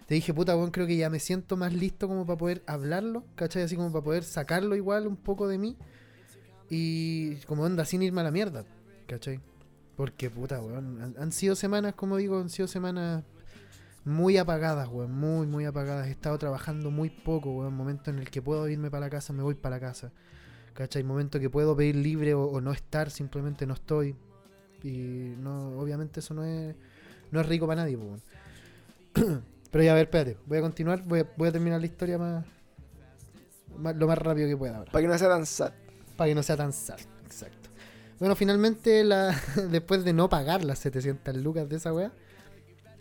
te dije, puta, weón, creo que ya me siento más listo como para poder hablarlo, ¿cachai? Así como para poder sacarlo igual un poco de mí. Y como onda, sin irme a la mierda, ¿cachai? Porque, puta, weón, han, han sido semanas, como digo, han sido semanas muy apagadas, weón, muy, muy apagadas. He estado trabajando muy poco, weón. Momento en el que puedo irme para la casa, me voy para la casa. ¿Cachai? Momento que puedo pedir libre o, o no estar, simplemente no estoy. Y no, obviamente eso no es, no es rico para nadie, pues. <clears throat> Pero ya, a ver, espérate, voy a continuar, voy a, voy a terminar la historia más, más- lo más rápido que pueda ahora. Para que no sea tan sad. Para que no sea tan sad. Exacto. Bueno, finalmente, la, <laughs> después de no pagar las 700 lucas de esa weá,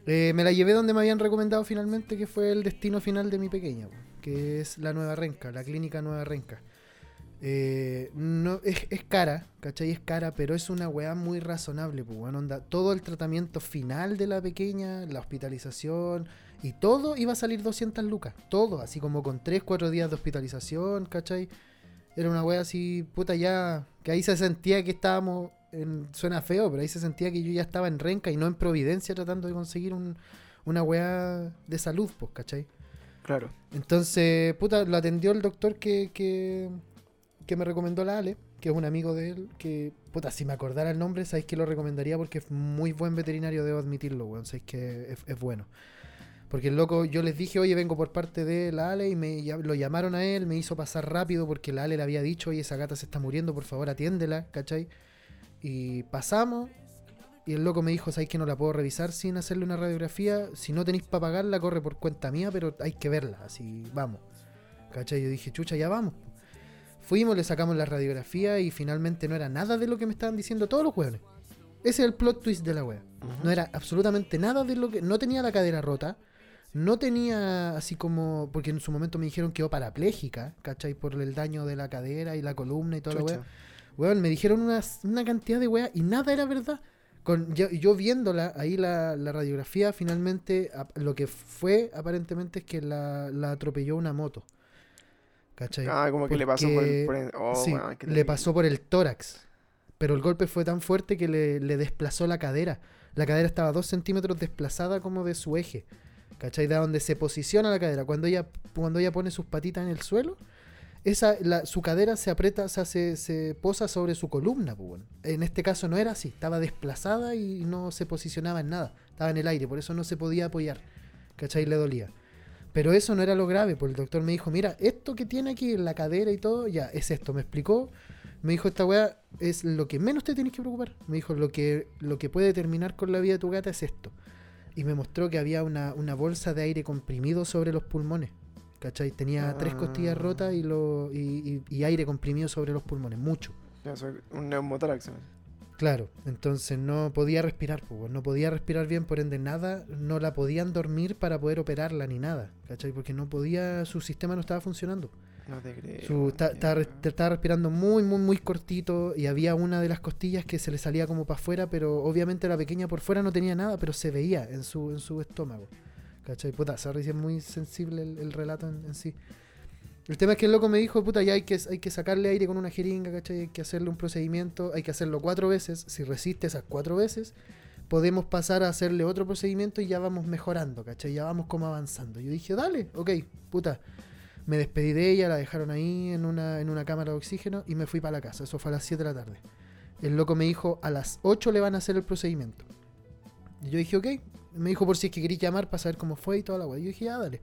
eh, me la llevé donde me habían recomendado finalmente, que fue el destino final de mi pequeña, que es la Nueva Renca, la clínica Nueva Renca. Eh, no, es, es cara, ¿cachai? Es cara, pero es una weá muy razonable, pues, weón, onda. Todo el tratamiento final de la pequeña, la hospitalización y todo iba a salir 200 lucas. Todo, así como con 3, 4 días de hospitalización, ¿cachai? Era una wea así, puta, ya. Que ahí se sentía que estábamos. En, suena feo, pero ahí se sentía que yo ya estaba en Renca y no en Providencia tratando de conseguir un, una wea de salud, pues, ¿cachai? Claro. Entonces, puta, lo atendió el doctor que, que, que me recomendó la Ale, que es un amigo de él, que, puta, si me acordara el nombre, sabéis que lo recomendaría porque es muy buen veterinario, debo admitirlo, weón, sabéis que es, bueno. Porque el loco, yo les dije, oye, vengo por parte de la Ale y me lo llamaron a él, me hizo pasar rápido porque la Ale le había dicho, oye, esa gata se está muriendo, por favor atiéndela, ¿cachai? Y pasamos y el loco me dijo, ¿sabes que no la puedo revisar sin hacerle una radiografía? Si no tenéis para pagarla, corre por cuenta mía, pero hay que verla, así, vamos. ¿Cachai? Yo dije, chucha, ya vamos. Fuimos, le sacamos la radiografía y finalmente no era nada de lo que me estaban diciendo todos los hueones. Ese es el plot twist de la wea. No era absolutamente nada de lo que. No tenía la cadera rota. No tenía así como. Porque en su momento me dijeron que quedó parapléjica, ¿cachai? Por el daño de la cadera y la columna y toda la Chucha. wea. Weón, me dijeron unas- una cantidad de weas y nada era verdad. Con, yo, yo viéndola, ahí la, la radiografía, finalmente lo que fue aparentemente es que la, la atropelló una moto. ¿Cachai? Ah, como que le pasó por el. Porque- por el- oh, sí, le pasó por el tórax. Pero el golpe fue tan fuerte que le, le desplazó la cadera. La cadera estaba dos centímetros desplazada como de su eje. ¿Cachai? De donde se posiciona la cadera. Cuando ella, cuando ella pone sus patitas en el suelo, esa, la- su cadera se aprieta, o sea, se, se posa sobre su columna. pues, bueno. En este caso no era así. Estaba desplazada y no se posicionaba en nada. Estaba en el aire, por eso no se podía apoyar. ¿Cachai? Le dolía. Pero eso no era lo grave, porque el doctor me dijo, mira, esto que tiene aquí en la cadera y todo, ya, es esto. Me explicó, me dijo, esta weá es lo que menos te tienes que preocupar. Me dijo, lo que, lo que puede terminar con la vida de tu gata es esto. Y me mostró que había una, una bolsa de aire comprimido sobre los pulmones. ¿Cachai? Tenía tres costillas Ah. rotas y, lo, y, y- y aire comprimido sobre los pulmones, mucho. Ya, soy un neumotórax. Claro, entonces no podía respirar, pues, no podía respirar bien, por ende nada, no la podían dormir para poder operarla ni nada, ¿cachai? Porque no podía, su sistema no estaba funcionando. No te creo. Su, ta- estaba, respirando muy, muy, muy cortito y había una de las costillas que se le salía como para afuera, pero obviamente la pequeña por fuera no tenía nada, pero se veía en su, en su estómago. ¿Cachai? Puta, sorry si es muy sensible el, el relato en, en sí. El tema es que el loco me dijo, puta, ya hay que, hay que sacarle aire con una jeringa, ¿cachai? Hay que hacerle un procedimiento, hay que hacerlo cuatro veces. Si resiste esas cuatro veces, podemos pasar a hacerle otro procedimiento y ya vamos mejorando, ¿cachai? Ya vamos como avanzando. Yo dije, dale, ok, puta. Me despedí de ella, la dejaron ahí en una, en una cámara de oxígeno y me fui para la casa. Eso fue a las 7 de la tarde. El loco me dijo, a las 8 le van a hacer el procedimiento. Y yo dije, ok. Me dijo por si es que quería llamar para saber cómo fue y toda la weá. Yo dije, ya, dale.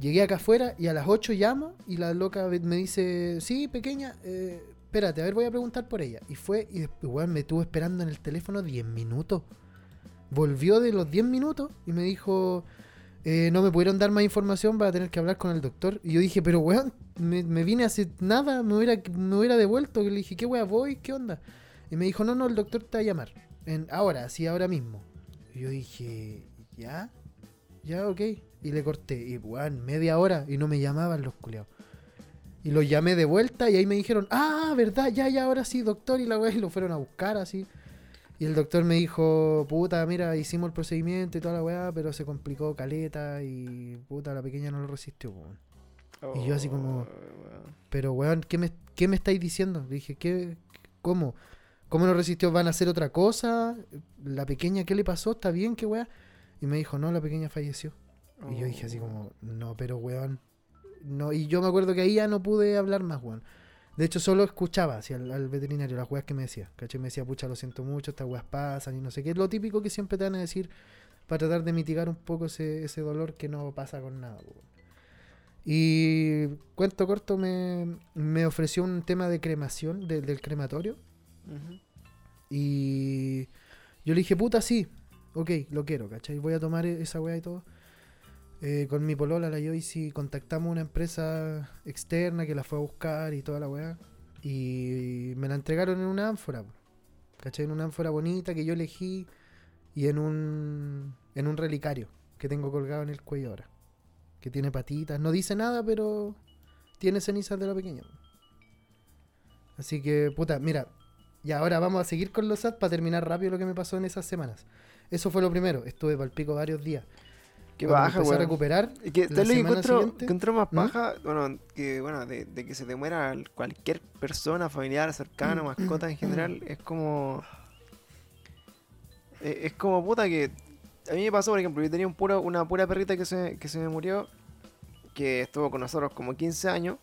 Llegué acá afuera y a las 8 llamo y la loca me dice, sí, pequeña, eh, espérate, a ver, voy a preguntar por ella. Y fue, y después, weón, me estuvo esperando en el teléfono 10 minutos. Volvió de los 10 minutos y me dijo, eh, no me pudieron dar más información, va a tener que hablar con el doctor. Y yo dije, pero weón, me, me vine hace nada, me hubiera, me hubiera devuelto. Y le dije, ¿qué weá voy? ¿Qué onda? Y me dijo, no, no, el doctor te va a llamar. En, ahora, sí, ahora mismo. Y yo dije, ¿ya? Ya, ok. Y le corté. Y weón, media hora y no me llamaban los culiados. Y los llamé de vuelta y ahí me dijeron, ah, verdad, ya, ya, ahora sí, doctor. Y la weá, y lo fueron a buscar así. Y el doctor me dijo, puta, mira, hicimos el procedimiento y toda la weá, pero se complicó caleta y puta, la pequeña no lo resistió, weón. Y yo así como- Oh, weón. Pero weón, ¿qué me, qué me estáis diciendo? Le dije, ¿qué? ¿Cómo? ¿Cómo no resistió? ¿Van a hacer otra cosa? ¿La pequeña qué le pasó? ¿Está bien? ¿Qué weá? Y me dijo, no, la pequeña falleció. Y yo dije así como, no, pero weón. No, y yo me acuerdo que ahí ya no pude hablar más, weón. De hecho, solo escuchaba así al, al veterinario las weas que me decía. ¿Cachai? Me decía, pucha, lo siento mucho, estas weas pasan y no sé qué. Es lo típico que siempre te van a decir para tratar de mitigar un poco ese, ese dolor que no pasa con nada, weón. Y cuento corto, me, me ofreció un tema de cremación de- del crematorio. Y yo le dije, puta, sí, ok, lo quiero, ¿cachai? Voy a tomar e- esa weá y todo. Eh, con mi polola, la Joyce, contactamos una empresa externa que la fue a buscar y toda la weá. Y me la entregaron en una ánfora, ¿cachai? En una ánfora bonita que yo elegí y en un, en un relicario que tengo colgado en el cuello ahora. Que tiene patitas, no dice nada, pero tiene cenizas de la pequeña. Así que, puta, mira, y ahora vamos a seguir con los SAT para terminar rápido lo que me pasó en esas semanas. Eso fue lo primero. Estuve para el pico varios días. Qué Cuando baja, empecé a recuperar. Y que vez semana encuentro, encuentro más ¿Mm? paja, bueno, que bueno, de, de que se te muera cualquier persona, familiar, cercano, <clears throat> mascota en general, es como. eh, Es como puta que. A mí me pasó, por ejemplo, yo tenía un puro, una pura perrita que se, que se me murió, que estuvo con nosotros como 15 años.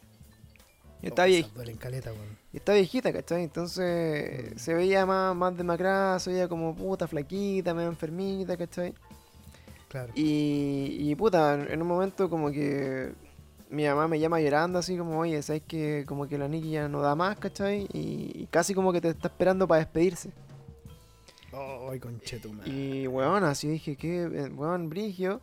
Y está, Oh, vie- caleta, weón. y está viejita, ¿cachai? Entonces Mm. se veía más, más demacrada, se veía como puta, flaquita, medio enfermita, ¿cachai? Claro. Y, y puta, en un momento como que mi mamá me llama llorando así como, oye, ¿sabes que como que la Nikki ya no da más, ¿cachai? Y, y casi como que te está esperando para despedirse. Ay, conchetumare. Y weón, así dije, que weón, brigio.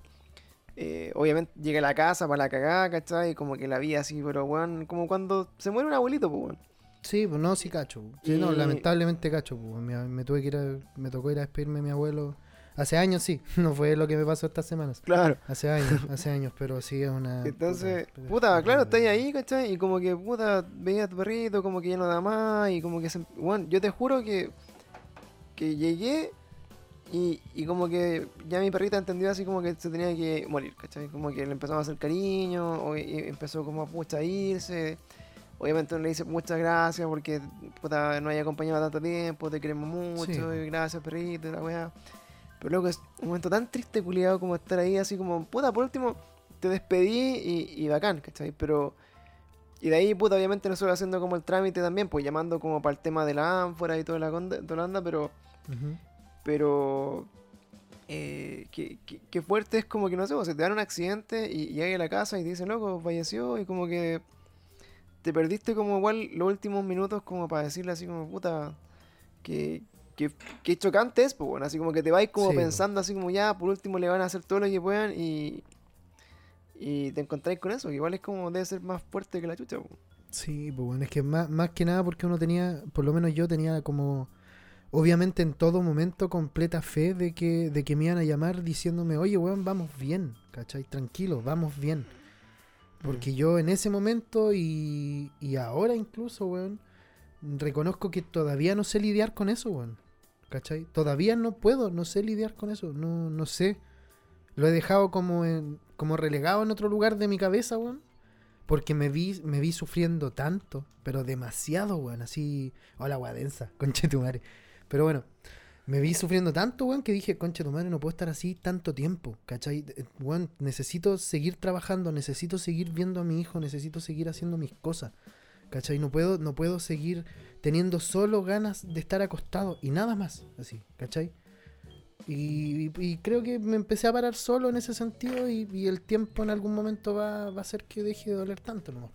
Eh, obviamente llegué a la casa para la cagada, ¿cachai? Como que la vi así, pero weón, como cuando se muere un abuelito, pues weón. Sí, pues no, sí cacho. Sí, no, Y- lamentablemente cacho. Pues. Me, me tuve que ir a- me tocó ir a despedirme de mi abuelo. Hace años sí, <laughs> no fue lo que me pasó estas semanas. Claro. Hace años, hace años, pero sí es una... <laughs> Entonces, puta, puta, claro, estáis ahí, ¿cachai? Y como que, puta, veía a tu perrito, como que ya no da más, y como que se... Bueno, yo te juro que, que llegué y, y como que ya mi perrita entendió así como que se tenía que morir, ¿cachai? Como que le empezamos a hacer cariño, o, y empezó como a pucha a irse. Obviamente le dice muchas gracias porque, puta, no haya acompañado tanto tiempo, te queremos mucho, Sí. y gracias perrito, la weá. Pero loco, es un momento tan triste, culiado, como estar ahí así como, puta, por último, te despedí y, y bacán, ¿cachai? Pero. Y de ahí, puta, obviamente nosotros haciendo como el trámite también, pues llamando como para el tema de la ánfora y toda la, toda la onda, pero. Pero. Eh, que, que- que fuerte es como que no sé, pues, se te dan un accidente y, y llegas a la casa y te dicen, loco, falleció y como que. Te perdiste como igual los últimos minutos como para decirle así como, puta. Que, que, que chocante es, pues bueno, así como que te vais como Sí, pensando así como ya, por último le van a hacer todo lo que puedan y. Y te encontráis con eso, que igual es como debe ser más fuerte que la chucha, po. Sí, pues bueno, es que más, más que nada porque uno tenía, por lo menos yo tenía como, obviamente en todo momento completa fe de que, de que me iban a llamar diciéndome, oye, weón, vamos bien, ¿cachai? Tranquilo, vamos bien. Porque yo en ese momento y, y ahora incluso, weón, reconozco que todavía no sé lidiar con eso, weón. ¿Cachai? Todavía no puedo, no sé lidiar con eso, no, no sé. Lo he dejado como, en, como relegado en otro lugar de mi cabeza, weón. Porque me vi, me vi sufriendo tanto, pero demasiado, weón. Así. Hola, guadensa, <laughs> conche tu madre. Pero bueno, me vi sufriendo tanto, weón, que dije, conche tu madre, no puedo estar así tanto tiempo, ¿cachai? Eh, Weón, necesito seguir trabajando, necesito seguir viendo a mi hijo, necesito seguir haciendo mis cosas, ¿cachai? No puedo, no puedo seguir teniendo solo ganas de estar acostado y nada más, así, ¿cachai? Y, creo que me empecé a parar solo en ese sentido y, el tiempo en algún momento va, va a hacer que deje de doler tanto nomás.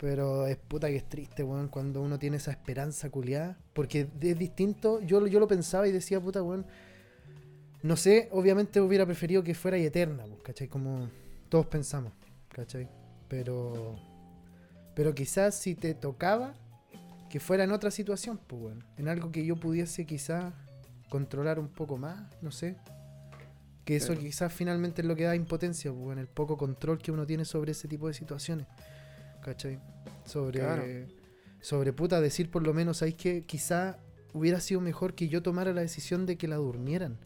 Pero es puta que es triste, weón, cuando uno tiene esa esperanza culiada. Porque es distinto, yo, yo lo pensaba y decía, puta, weón. No sé, obviamente hubiera preferido que fuera y eterna, pues, ¿cachai? Como todos pensamos, ¿cachai? Pero, pero quizás si te tocaba, que fuera en otra situación, pues, weón. En algo que yo pudiese quizás controlar un poco más, no sé. Que eso Claro. quizás finalmente es lo que da impotencia, pues, weón, el poco control que uno tiene sobre ese tipo de situaciones. ¿Cachai? Sobre, Claro. sobre puta, decir por lo menos, ¿sabéis que quizá hubiera sido mejor que yo tomara la decisión de que la durmieran?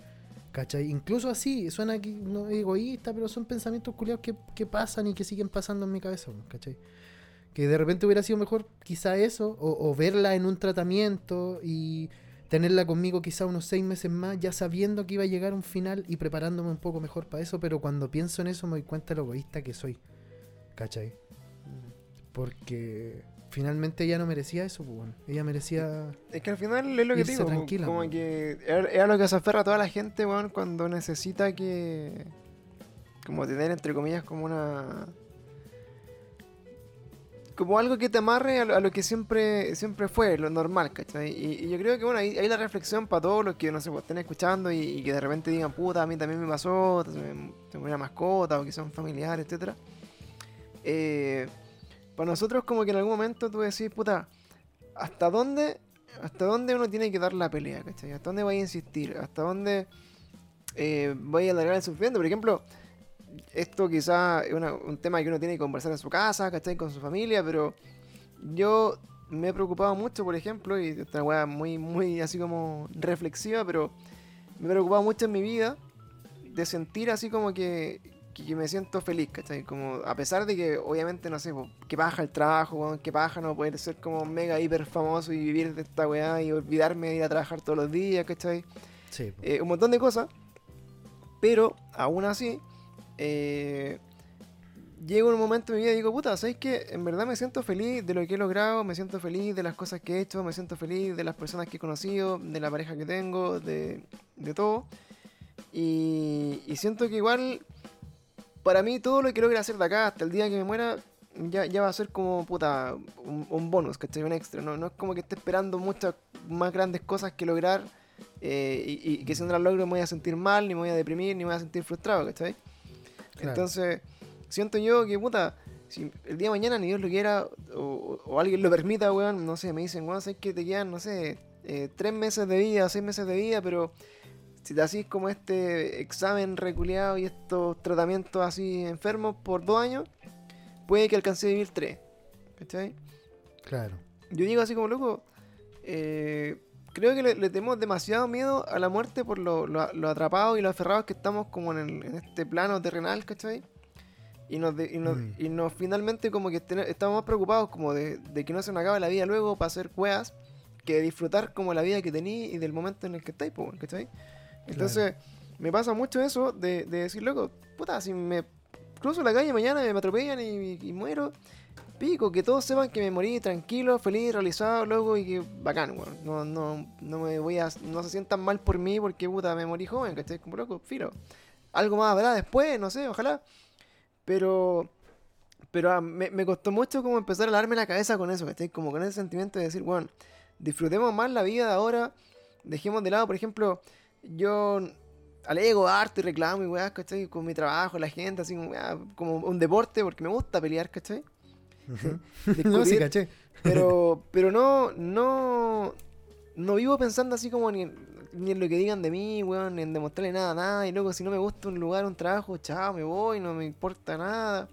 ¿Cachai? Incluso así, suena no egoísta, pero son pensamientos culiados que, que pasan y que siguen pasando en mi cabeza, ¿cachai? Que de repente hubiera sido mejor quizá eso, o, o verla en un tratamiento y tenerla conmigo quizá unos seis meses más, ya sabiendo que iba a llegar un final y preparándome un poco mejor para eso, pero cuando pienso en eso me doy cuenta de lo egoísta que soy, ¿cachai? Porque finalmente ella no merecía eso, pues, bueno. ella merecía... Es que al final es lo que digo, como- tranquila, como weón. que era, era lo que se aferra a toda la gente, weón, cuando necesita que. Como tener, entre comillas, como una. Como algo que te amarre a lo, a lo que siempre siempre fue, lo normal, ¿cachai? Y, yo creo que, bueno, ahí, ahí la reflexión para todos los que, no sé, pues, estén escuchando y, que de repente digan, puta, a mí también me pasó, tengo una mascota o que son familiares, etcétera. Eh, para nosotros, como que en algún momento tú decís, puta, ¿hasta dónde hasta dónde uno tiene que dar la pelea, ¿cachai? ¿Hasta dónde voy a insistir? ¿Hasta dónde eh, voy a alargar el sufrimiento? Por ejemplo, esto quizá es un tema que uno tiene que conversar en su casa, ¿cachai? Con su familia, pero yo me he preocupado mucho, por ejemplo, y esta weá muy, muy así como reflexiva, pero me he preocupado mucho en mi vida de sentir así como que, que, que me siento feliz, ¿cachai? Como a pesar de que obviamente, no sé, po, que baja el trabajo, que baja no poder ser como mega hiper famoso y vivir de esta weá y olvidarme de ir a trabajar todos los días, ¿cachai? Sí. Eh, un montón de cosas, pero aún así, eh, llego un momento en mi vida y digo, puta, ¿sabes qué? En verdad me siento feliz de lo que he logrado, me siento feliz de las cosas que he hecho, me siento feliz de las personas que he conocido, de la pareja que tengo, de, de todo. Y, y siento que igual, para mí, todo lo que logre hacer de acá hasta el día que me muera, ya, ya va a ser como, puta, un, un bonus, ¿cachai? Un extra. ¿no? no es como que esté esperando muchas más grandes cosas que lograr eh, y, y que si no las logro me voy a sentir mal, ni me voy a deprimir, ni me voy a sentir frustrado, ¿cachai? Claro. Entonces, siento yo que, puta, si el día de mañana ni Dios lo quiera o, o alguien lo permita, weón, no sé, me dicen, weón, sabes que te quedan, no sé, eh, tres meses de vida, seis meses de vida, pero si te hacís como este examen reculeado y estos tratamientos así enfermos por dos años, puede que alcance a vivir tres, ¿cachai? Claro. Yo digo así como loco, eh, creo que le, le tenemos demasiado miedo a la muerte por lo, lo- lo atrapados y lo aferrados que estamos como en, el- en este plano terrenal, ¿cachai? Y nos, de- y nos, Mm. y nos finalmente como que ten- estamos más preocupados como de, de que no se nos acabe la vida luego para hacer cuevas que disfrutar como la vida que tení y del momento en el que estáis, ¿cachai? Entonces, me pasa mucho eso de, de decir, loco, puta, si me cruzo la calle mañana y me atropellan y, y muero, pico, que todos sepan que me morí tranquilo, feliz, realizado, loco, y que bacán, weón. No, no, no me voy a. No se sientan mal por mí porque puta me morí joven, ¿cachai? Como loco, filo. Algo más habrá después, no sé, ojalá. Pero. Pero ah, me, me costó mucho como empezar a darme la cabeza con eso, ¿cachai? Como con ese sentimiento de decir, bueno, disfrutemos más la vida de ahora. Dejemos de lado, por ejemplo, yo alego harto y reclamo y weá, ¿cachai? Con mi trabajo, la gente, así como, weá, como un deporte, porque me gusta pelear, ¿cachai? <laughs> No, sí, caché. pero, pero no, no, no vivo pensando así como ni, en- ni en lo que digan de mí, weón, ni en demostrarle nada a nada. Y luego, si no me gusta un lugar, un trabajo, chao, me voy, no me importa nada.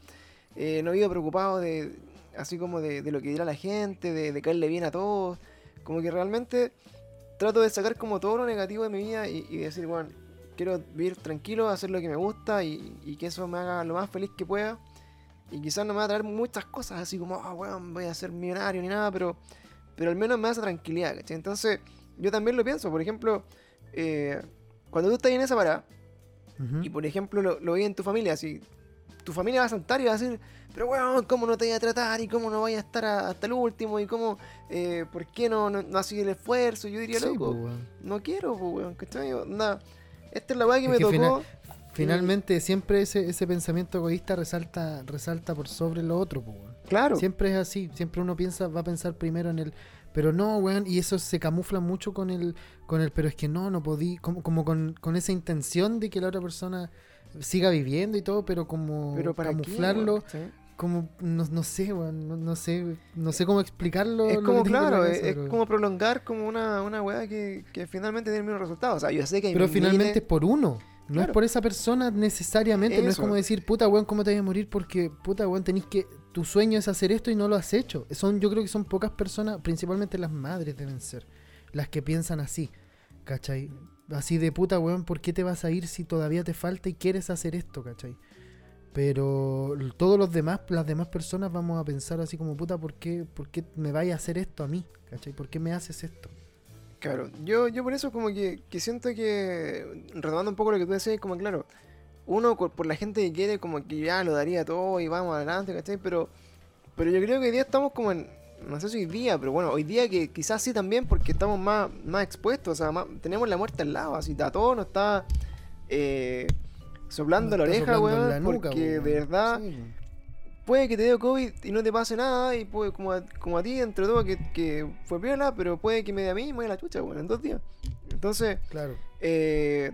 Eh, no vivo preocupado de, así como de, de lo que dirá la gente, de, de caerle bien a todos. Como que realmente trato de sacar como todo lo negativo de mi vida y, y decir, bueno, quiero vivir tranquilo, hacer lo que me gusta y, y que eso me haga lo más feliz que pueda. Y quizás no me va a traer muchas cosas así como, ah, weón, voy a ser millonario ni nada, pero, pero al menos me da esa tranquilidad, ¿cachai? Entonces, yo también lo pienso, por ejemplo, eh, cuando tú estás en esa parada y por ejemplo lo, lo veis en tu familia, así, tu familia va a sentar y va a decir, pero weón, ¿cómo no te voy a tratar? ¿Y cómo no vaya a estar a- hasta el último? ¿Y cómo, eh, por qué no, no, no el esfuerzo? Yo diría, Sí, loco, po, weón. no quiero, pues, weón, ¿cachai? Onda, esta es la weá que Es me que tocó. final- Finalmente, siempre ese, ese pensamiento egoísta resalta, resalta por sobre lo otro, weón. Claro, Siempre es así, siempre uno piensa, va a pensar primero en el, pero no, weón, y eso se camufla mucho con el, con el, pero es que no, no podí, como, como con, con esa intención de que la otra persona siga viviendo y todo, pero como pero para qué, camuflarlo, como, no, no sé, weón, no, no sé, no sé cómo explicarlo. Es como, claro, es, como prolongar como una, una weá que, que finalmente tiene el mismo resultado. O sea, yo sé que hay Pero finalmente es miles- por uno. No Claro. es por esa persona necesariamente. No es como decir, puta weón, ¿cómo te vas a morir? Porque, puta weón, tenés que. Tu sueño es hacer esto y no lo has hecho. Son, yo creo que son pocas personas, principalmente las madres deben ser, las que piensan así. ¿Cachai? Así de puta weón, ¿por qué te vas a ir si todavía te falta y quieres hacer esto? ¿Cachai? Pero todos los demás, las demás personas vamos a pensar así como, puta, ¿por qué, por qué me vaya a hacer esto a mí? ¿Cachai? ¿Por qué me haces esto? Claro, yo, yo por eso como que, que siento que, retomando un poco lo que tú decías, como claro, uno por la gente que quiere como que ya lo daría todo y vamos adelante, ¿cachai? Pero, pero yo creo que hoy día estamos como en, no sé si hoy día, pero bueno, hoy día que quizás sí también porque estamos más, más expuestos, o sea, más- tenemos la muerte al lado, así, a todo nos está eh, soplando la está oreja, soplando weón, la nuca, porque weón. de verdad Sí. Puede que te dé COVID y no te pase nada, y puede, como a, como a ti, entre todo, que, que fue piola, pero puede que me dé a mí y me dé la chucha, bueno, en dos días. Entonces, claro. eh,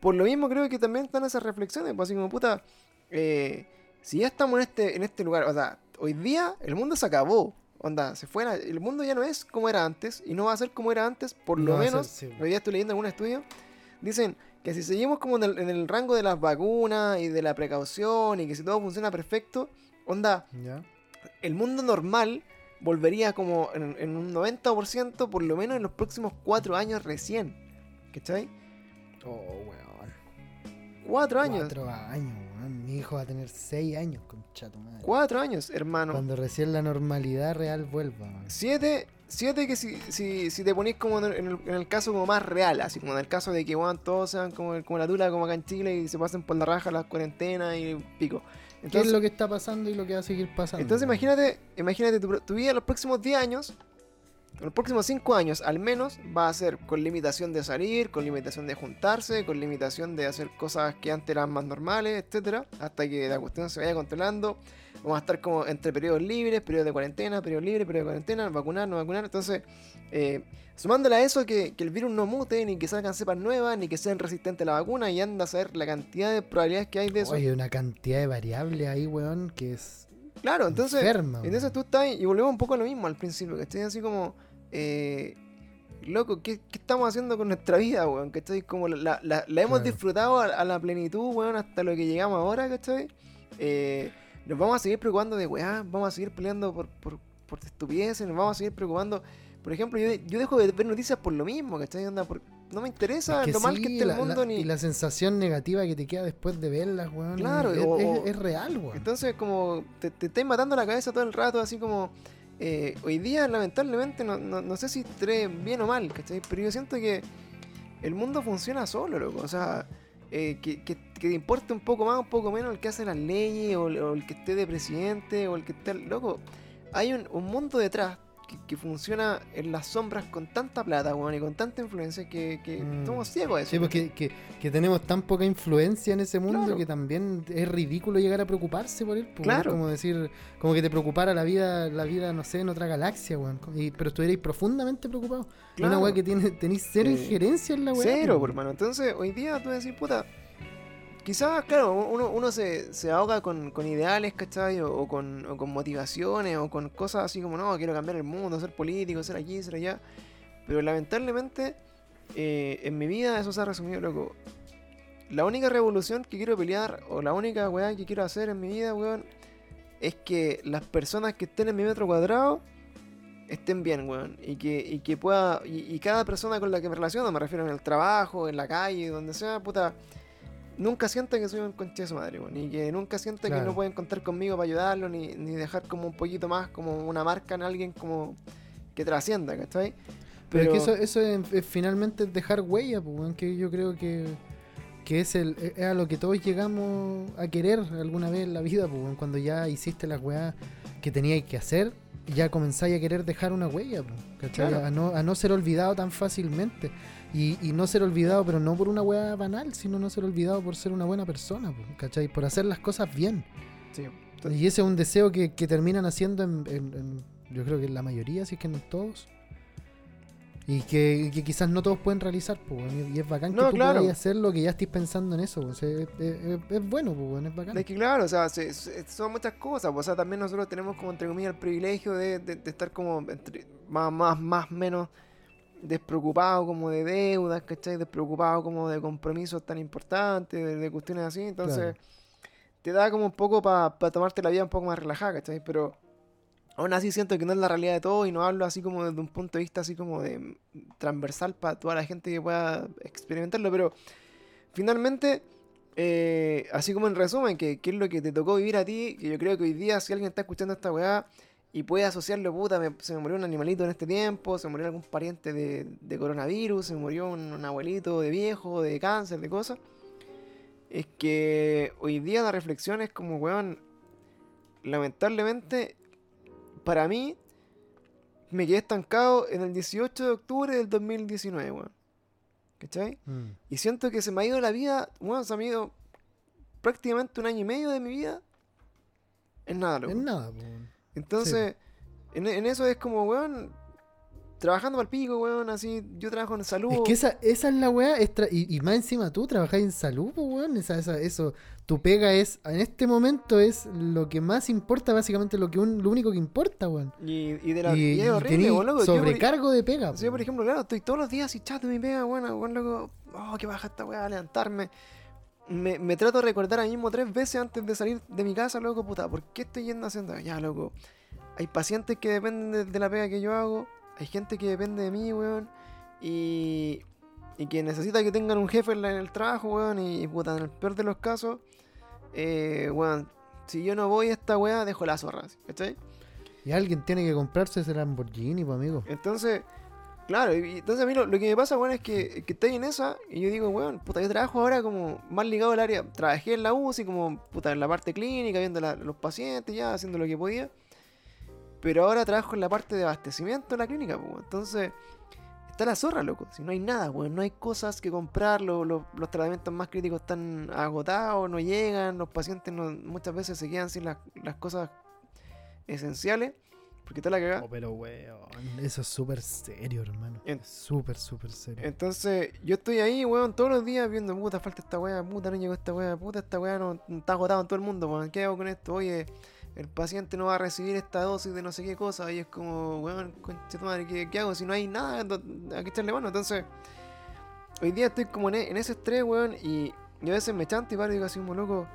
por lo mismo creo que también están esas reflexiones, pues así como, puta, eh, si ya estamos en este, en este lugar, o sea, hoy día el mundo se acabó, onda, se fue, la- el mundo ya no es como era antes, y no va a ser como era antes, por No lo ser, menos, sí. hoy día estoy leyendo algún estudio, dicen que si seguimos como en el, en el rango de las vacunas y de la precaución y que si todo funciona perfecto, onda, ¿Ya? el mundo normal volvería como en, en un 90% por lo menos en los próximos cuatro años recién. ¿Cachai? Oh, weón. Cuatro años. Cuatro años, weón. Mi hijo va a tener seis años, concha tu madre. Cuatro años, hermano. Cuando recién la normalidad real vuelva, weón. Siete, siete que si, si, si te ponís como en el, en el- en el caso como más real, así como en el caso de que weón, todos sean como, como la tula como acá en Chile y se pasen por la raja las cuarentenas y pico. ¿Qué Entonces, es lo que está pasando y lo que va a seguir pasando? entonces imagínate, imagínate tu, tu vida en los próximos 10 años En los próximos 5 años, al menos, va a ser con limitación de salir, con limitación de juntarse, con limitación de hacer cosas que antes eran más normales, etcétera, hasta que la cuestión se vaya controlando. Vamos a estar como entre periodos libres, periodos de cuarentena, periodo libre, periodo de cuarentena, vacunar, no vacunar. Entonces, eh, sumándole a eso que, que el virus no mute, ni que salgan cepas nuevas, ni que sean resistentes a la vacuna, y anda a saber la cantidad de probabilidades que hay de eso. Oye, una cantidad de variables ahí, weón, que es. Claro, entonces, enferma, entonces tú estás y volvemos un poco a lo mismo al principio, que estoy así como, eh, loco, ¿qué, qué estamos haciendo con nuestra vida, weón? Que estoy como la, la, la hemos Claro. disfrutado a, a la plenitud, weón, hasta lo que llegamos ahora, ¿cachai? Eh, nos vamos a seguir preocupando de weá, vamos a seguir peleando por, por, por estupideces, nos vamos a seguir preocupando. Por ejemplo, yo, yo dejo de ver noticias por lo mismo, ¿cachai? Onda, por- no me interesa Es que lo mal que esté el mundo la- ni. Y la sensación negativa que te queda después de verlas, weón. Claro, es, o- es- es real, weón. Entonces, como te, te estáis matando la cabeza todo el rato, así como. Eh, hoy día, lamentablemente, no, no, no sé si estaré bien o mal, ¿cachai? Pero yo siento que el mundo funciona solo, loco. O sea, eh, que, que, te importe un poco más, un poco menos el que hace las leyes, o, o el que esté de presidente, o el que esté. Loco, hay un, un mundo detrás que, que funciona en las sombras con tanta plata, weón, y con tanta influencia que, que Mm. somos ciegos a eso. Sí, porque que, que tenemos tan poca influencia en ese mundo Claro. que también es ridículo llegar a preocuparse por él. pues, Claro. Es como decir, como que te preocupara la vida, la vida, no sé, en otra galaxia, weón. Y- pero estuvierais profundamente preocupado. Claro. Una weá que tiene, tenéis cero Eh, injerencia en la weá. Cero, pues, hermano. Entonces, hoy día tú decís, puta. Quizás, claro, uno, uno se, se ahoga con, con ideales, ¿cachai? O, o con, o con motivaciones, o con cosas así como, no, quiero cambiar el mundo, ser político, ser aquí, ser allá. Pero lamentablemente, eh, en mi vida eso se ha resumido, loco. La única revolución que quiero pelear, o la única weá que quiero hacer en mi vida, weón, es que las personas que estén en mi metro cuadrado estén bien, weón. Y que, y que pueda. Y, y cada persona con la que me relaciono, me refiero en el trabajo, en la calle, donde sea, puta. Nunca sienta que soy un conche de su madre. Y que nunca sienta que no pueden contar conmigo para ayudarlo, ni, ni dejar como un poquito más, como una marca en alguien como que trascienda, ¿cachai? Pero, es que eso, eso es, es finalmente dejar huella, pues, que yo creo que, que es, el, es a lo que todos llegamos a querer alguna vez en la vida, pues, cuando ya hiciste las weas que teníais que hacer, ya comenzáis a querer dejar una huella, pues, ¿cachai? Claro. A, no, a no ser olvidado tan fácilmente. Y, y no ser olvidado, pero no por una wea banal, sino no ser olvidado por ser una buena persona, ¿cachai? Por hacer las cosas bien. Sí. Y ese es un deseo que, que terminan haciendo en, en- en- yo creo que en la mayoría, si es que no todos. Y que, que quizás no todos pueden realizar, pues, y es bacán No, que tú claro. puedas hacer lo que ya estés pensando en eso, pues, o sea, es, es- es bueno, pues, es bacán. Es que claro, o sea, se- se- son muchas cosas, pues, o sea, también nosotros tenemos como entre comillas el privilegio de, de- de estar como entre- más, más, más, menos despreocupado como de deudas, ¿cachai? Despreocupado como de compromisos tan importantes, de, de cuestiones así, entonces Claro. te da como un poco para tomarte la vida un poco más relajada, ¿cachai? Pero aún así siento que no es la realidad de todo y no hablo así como desde un punto de vista así como de mm, transversal para toda la gente que pueda experimentarlo, pero finalmente, eh, así como en resumen, que, que es lo que te tocó vivir a ti, que yo creo que hoy día si alguien está escuchando esta weá y puede asociarlo, puta, me- se me murió un animalito en este tiempo, se murió algún pariente de, de coronavirus, se murió un, un abuelito de viejo, de cáncer, de cosas, es que hoy día la reflexión es como, weón, lamentablemente, para mí, me quedé estancado en el 18 de octubre del 2019, weón. ¿Cachai? Mm. Y siento que se me ha ido la vida, bueno, se me ha ido prácticamente un año y medio de mi vida en nada, loco. Es nada, weón. Entonces, en, en eso es como, weón, trabajando para el pico, weón, así, yo trabajo en salud. Es que esa, esa es la weá, es y, y más encima tú trabajas en salud, weón. Esa, esa, eso, tu pega es, en este momento es lo que más importa, básicamente lo que un, lo único que importa, weón. y, y de la Y, y y horrible, weón, loco. Yo, sobrecargo de pega. Sí, yo, por po. ejemplo, claro, estoy todos los días así chato de mi pega, bueno, bueno, loco, oh, que baja esta weá, levantarme. Me, me trato de recordar a mí mismo tres veces antes de salir de mi casa, loco, puta, ¿por qué estoy yendo haciendo? Ya, loco, hay pacientes que dependen de, de la pega que yo hago, hay gente que depende de mí, weón, y, y que necesita que tengan un jefe en, la- en el trabajo, weón, y, puta, en el peor de los casos, eh, weón, si yo no voy a esta weá, dejo la zorra, ¿cachai? Y alguien tiene que comprarse ese Lamborghini, pues, amigo. Entonces, claro, y entonces a mí lo, que me pasa, weón, es que, estoy en esa y yo digo, weón, puta, yo trabajo ahora como más ligado al área. Trabajé en la UCI como, puta, en la parte clínica, viendo los pacientes ya, haciendo lo que podía. Pero ahora trabajo en la parte de abastecimiento de la clínica, pues. Entonces, está la zorra, loco. Si no hay nada, weón. No hay cosas que comprar. lo- lo- los tratamientos más críticos están agotados, no llegan. Los pacientes muchas veces se quedan sin las cosas esenciales. Porque está la cagada. Oh, pero weón, eso es súper serio, hermano. En- Súper, súper serio. Entonces, yo estoy ahí, weón, todos los días viendo, puta, falta esta weá, puta, no llegó esta weá, puta, esta weá no, está agotado en todo el mundo, weón, ¿qué hago con esto? Oye, el paciente no va a recibir esta dosis de no sé qué cosa, y es como, weón, concha tu madre, ¿qué, qué hago si no hay nada a que echarle mano? Entonces, hoy día estoy como en, e- en ese estrés, weón, y, y a veces me chanto y paro y digo así como, loco,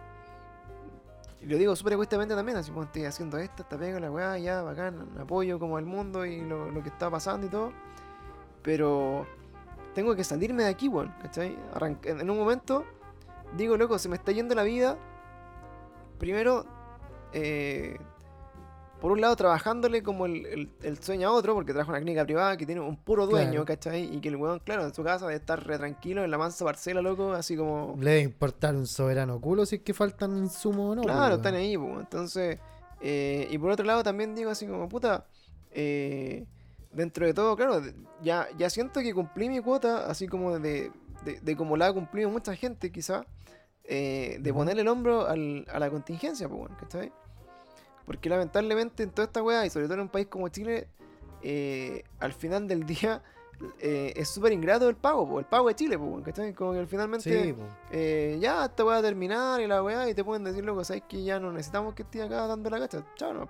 lo digo súper egoístamente también, así como estoy haciendo esto, esta pega, la weá, ya, bacán, apoyo como al mundo y lo, que está pasando y todo, pero tengo que salirme de aquí, weón, ¿cachai? En un momento digo, loco, se me está yendo la vida. Primero, eh, por un lado, trabajándole como el, el- el sueño a otro, porque trabaja una clínica privada que tiene un puro dueño, Claro. ¿cachai? Y que el weón, claro, en su casa debe estar re tranquilo en la mansa parcela, loco, así como. Le debe importar un soberano culo si es que faltan insumos o no. Claro, weón. están ahí, pues. Entonces, eh, y por otro lado también digo así como, puta, eh, dentro de todo, claro, ya, ya siento que cumplí mi cuota, así como de, de, de como la ha cumplido mucha gente, quizá, eh, de Ujú. ponerle el hombro al- a la contingencia, pues, bueno, ¿cachai? Porque lamentablemente en toda esta weá, y sobre todo en un país como Chile, eh, al final del día eh, es súper ingrato el pago, po, el pago de Chile, pues, bueno, ¿cachai? Como que finalmente Sí, po. eh, ya esta weá a terminar y la weá, y te pueden decir, loco, sabes que ya no necesitamos que estés acá dando la cacha, chao, no.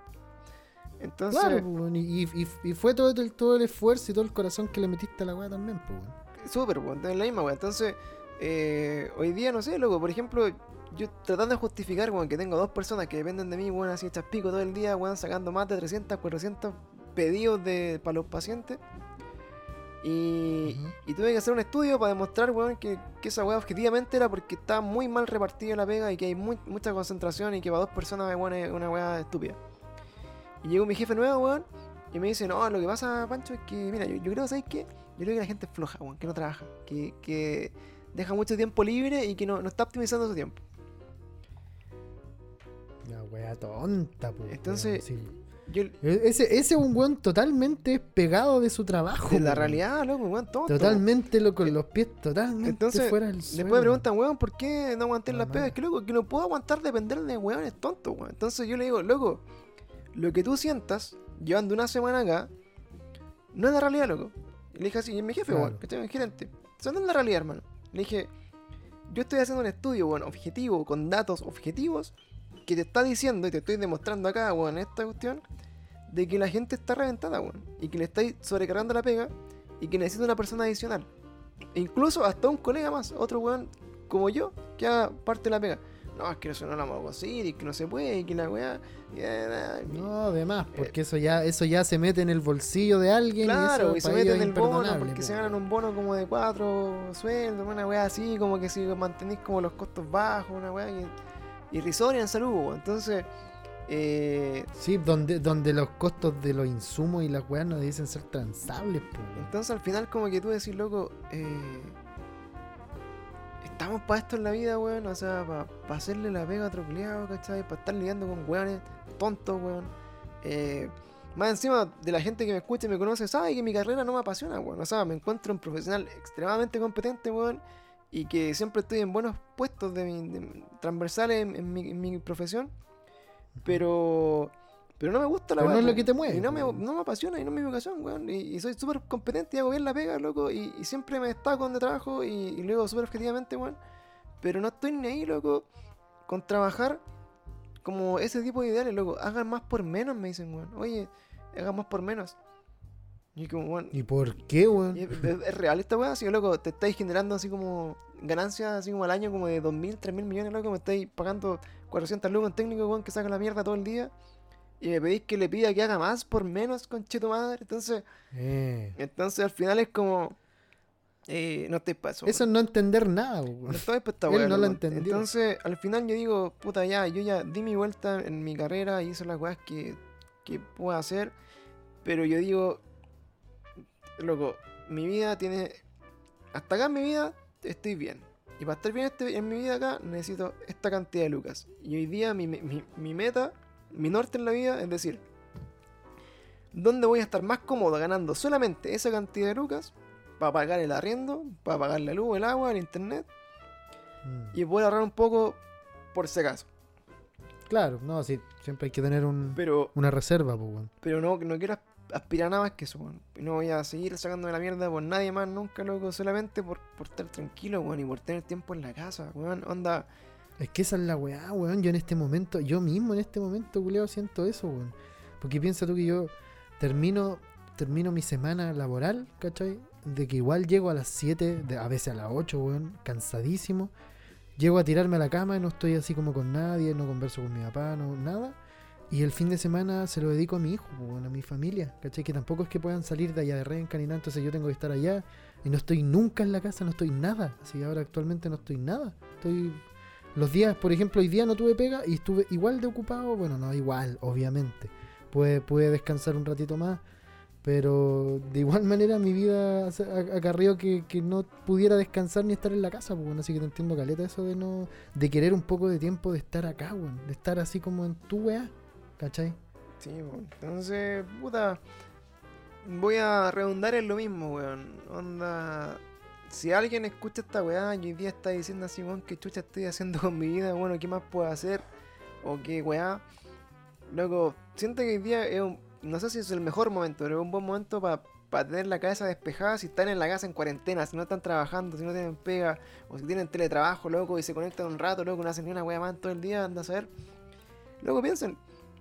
Entonces, Claro, po, y, y- y fue todo el, todo el esfuerzo y todo el corazón que le metiste a la weá también, pues. súper, weón, es la misma weá. Entonces, eh, hoy día, no sé, loco, por ejemplo, yo tratando de justificar, weón, que tengo dos personas que dependen de mí, weón, así hechas pico todo el día, weón, sacando más de 300, 400 pedidos de, para los pacientes. Y, y tuve que hacer un estudio para demostrar, weón, que, que esa weá objetivamente era porque está muy mal repartida la pega y que hay muy- mucha concentración y que para dos personas weón, es una weá estúpida. Y llegó mi jefe nuevo, weón, y me dice, no, lo que pasa, Pancho, es que, mira, yo, yo creo, ¿sabes qué? Yo creo que la gente es floja, weón, que no trabaja, que, que deja mucho tiempo libre y que no, no está optimizando su tiempo. La weá tonta, pues. Entonces, sí. Yo, Ese, ese es un weón totalmente despegado de su trabajo. de la weón. realidad, loco, weón, tonto. Totalmente lo, con los pies totalmente Entonces, fuera del Después suelo. me preguntan, weón, ¿por qué no aguanté las pegas? Que loco, que no puedo aguantar depender de weones tontos, weón. Entonces yo le digo, loco, lo que tú sientas llevando una semana acá, no es la realidad, loco. Y le dije así, y es mi jefe, Claro. weón, que mi gerente. Eso no es la realidad, hermano. Le dije, yo estoy haciendo un estudio, weón, objetivo, con datos objetivos, que te está diciendo y te estoy demostrando acá, weón, en esta cuestión, de que la gente está reventada, weón. Y que le estáis sobrecargando la pega y que necesita una persona adicional. E incluso hasta un colega más, otro weón como yo, que haga parte de la pega. No, es que eso no lo vamos a conseguir y que no se puede y que la weá. y, eh, eh, No, además, porque eso ya eso ya se mete en el bolsillo de alguien. Claro, y, y eso se para ellos meten es el bono porque po, se ganan weón. un bono como de cuatro sueldos, una weá así, como que si mantenéis como los costos bajos, una weá que- irrisoria en salud, weón. Entonces, eh, Sí, donde, donde los costos de los insumos y las weas no dicen ser transables, weón. entonces al final como que tú decís, loco, eh, estamos para esto en la vida, weón, o sea, para hacerle la pega a otro culiao, ¿cachai? Para estar lidiando con weones tontos, weón. Eh, más encima de la gente que me escucha y me conoce, sabe que mi carrera no me apasiona, weón. O sea, me encuentro un profesional extremadamente competente, weón. Y que siempre estoy en buenos puestos de mi- de- transversales en, en mi, en mi profesión. Pero. Pero no me gusta la Pero no weá, es lo que te mueve, Y no me, no me apasiona y no es mi vocación, weón. Y, y soy súper competente y hago bien la pega, loco. Y, y siempre me destaco donde trabajo y, y lo hago súper objetivamente, weón. Pero no estoy ni ahí, loco, con trabajar como ese tipo de ideales, loco. Hagan más por menos, me dicen, weón. Oye, hagan más por menos. Y como, weón. ¿Y por qué, weón? es, real esta weá, así, loco, te estáis generando así como ganancias así como al año como de 2.000, 3.000 millones, loco, me estáis pagando 400 lucas en técnico, weón, que saca la mierda todo el día. Y me pedís que le pida que haga más por menos, conche tu madre. Entonces, Eh, entonces al final es como. Eh, no estoy para eso. eso es no entender nada, No weón. estoy para esta Él weá, no lo entendió. Entonces, al final yo digo, puta, ya, yo ya di mi vuelta en mi carrera y hice las weas que, que puedo hacer. Pero yo digo, loco, mi vida tiene. Hasta acá en mi vida estoy bien. Y para estar bien este- en mi vida acá necesito esta cantidad de lucas. Y hoy día mi, mi- mi meta, mi norte en la vida es decir, ¿Dónde voy a estar más cómodo ganando solamente esa cantidad de lucas para pagar el arriendo, para pagar la luz, el agua, el internet Mm. y poder ahorrar un poco por si acaso? Claro, no, sí, siempre hay que tener un, Pero, una reserva, pues, weón. pero no, no quiero as- aspirar nada más que eso, weón. Y No voy a seguir sacándome la mierda por nadie más nunca, loco, solamente por, por estar tranquilo, weón, y por tener tiempo en la casa, weón. Onda, Es que esa es la weá, weón. Yo en este momento, yo mismo en este momento, culeo, siento eso, weón. Porque piensa tú que yo termino, termino mi semana laboral, ¿cachai? De que igual llego a las 7, de- a veces a las 8, weón, cansadísimo. Llego a tirarme a la cama y no estoy así como con nadie, no converso con mi papá, no, nada. Y el fin de semana se lo dedico a mi hijo, pues, weón, a mi familia, ¿cachai? Que tampoco es que puedan salir de allá de Renca ni nada, entonces yo tengo que estar allá. Y no estoy nunca en la casa, no estoy nada. Así ahora actualmente no estoy nada. Estoy los días, por ejemplo, hoy día no tuve pega y estuve igual de ocupado. Bueno, no igual, obviamente. Pude, pude descansar un ratito más. Pero de igual <laughs> manera mi vida acarrió que, que no pudiera descansar ni estar en la casa. Pues, bueno, así que te entiendo, Caleta, eso de no de querer un poco de tiempo de estar acá, weón. De estar así como en tu weá. ¿Cachai? Sí. Entonces, puta. Voy a redundar en lo mismo, weón. Onda. Si alguien escucha esta weá y hoy día está diciendo así, weón, qué chucha estoy haciendo con mi vida, bueno, ¿qué más puedo hacer? O qué weá. Loco, siento que hoy día es un. No sé si es el mejor momento, pero es un buen momento para tener la cabeza despejada si están en la casa en cuarentena, si no están trabajando, si no tienen pega, o si tienen teletrabajo, loco, y se conectan un rato, loco, no hacen ni una weá más todo el día, anda a saber. Luego piensen,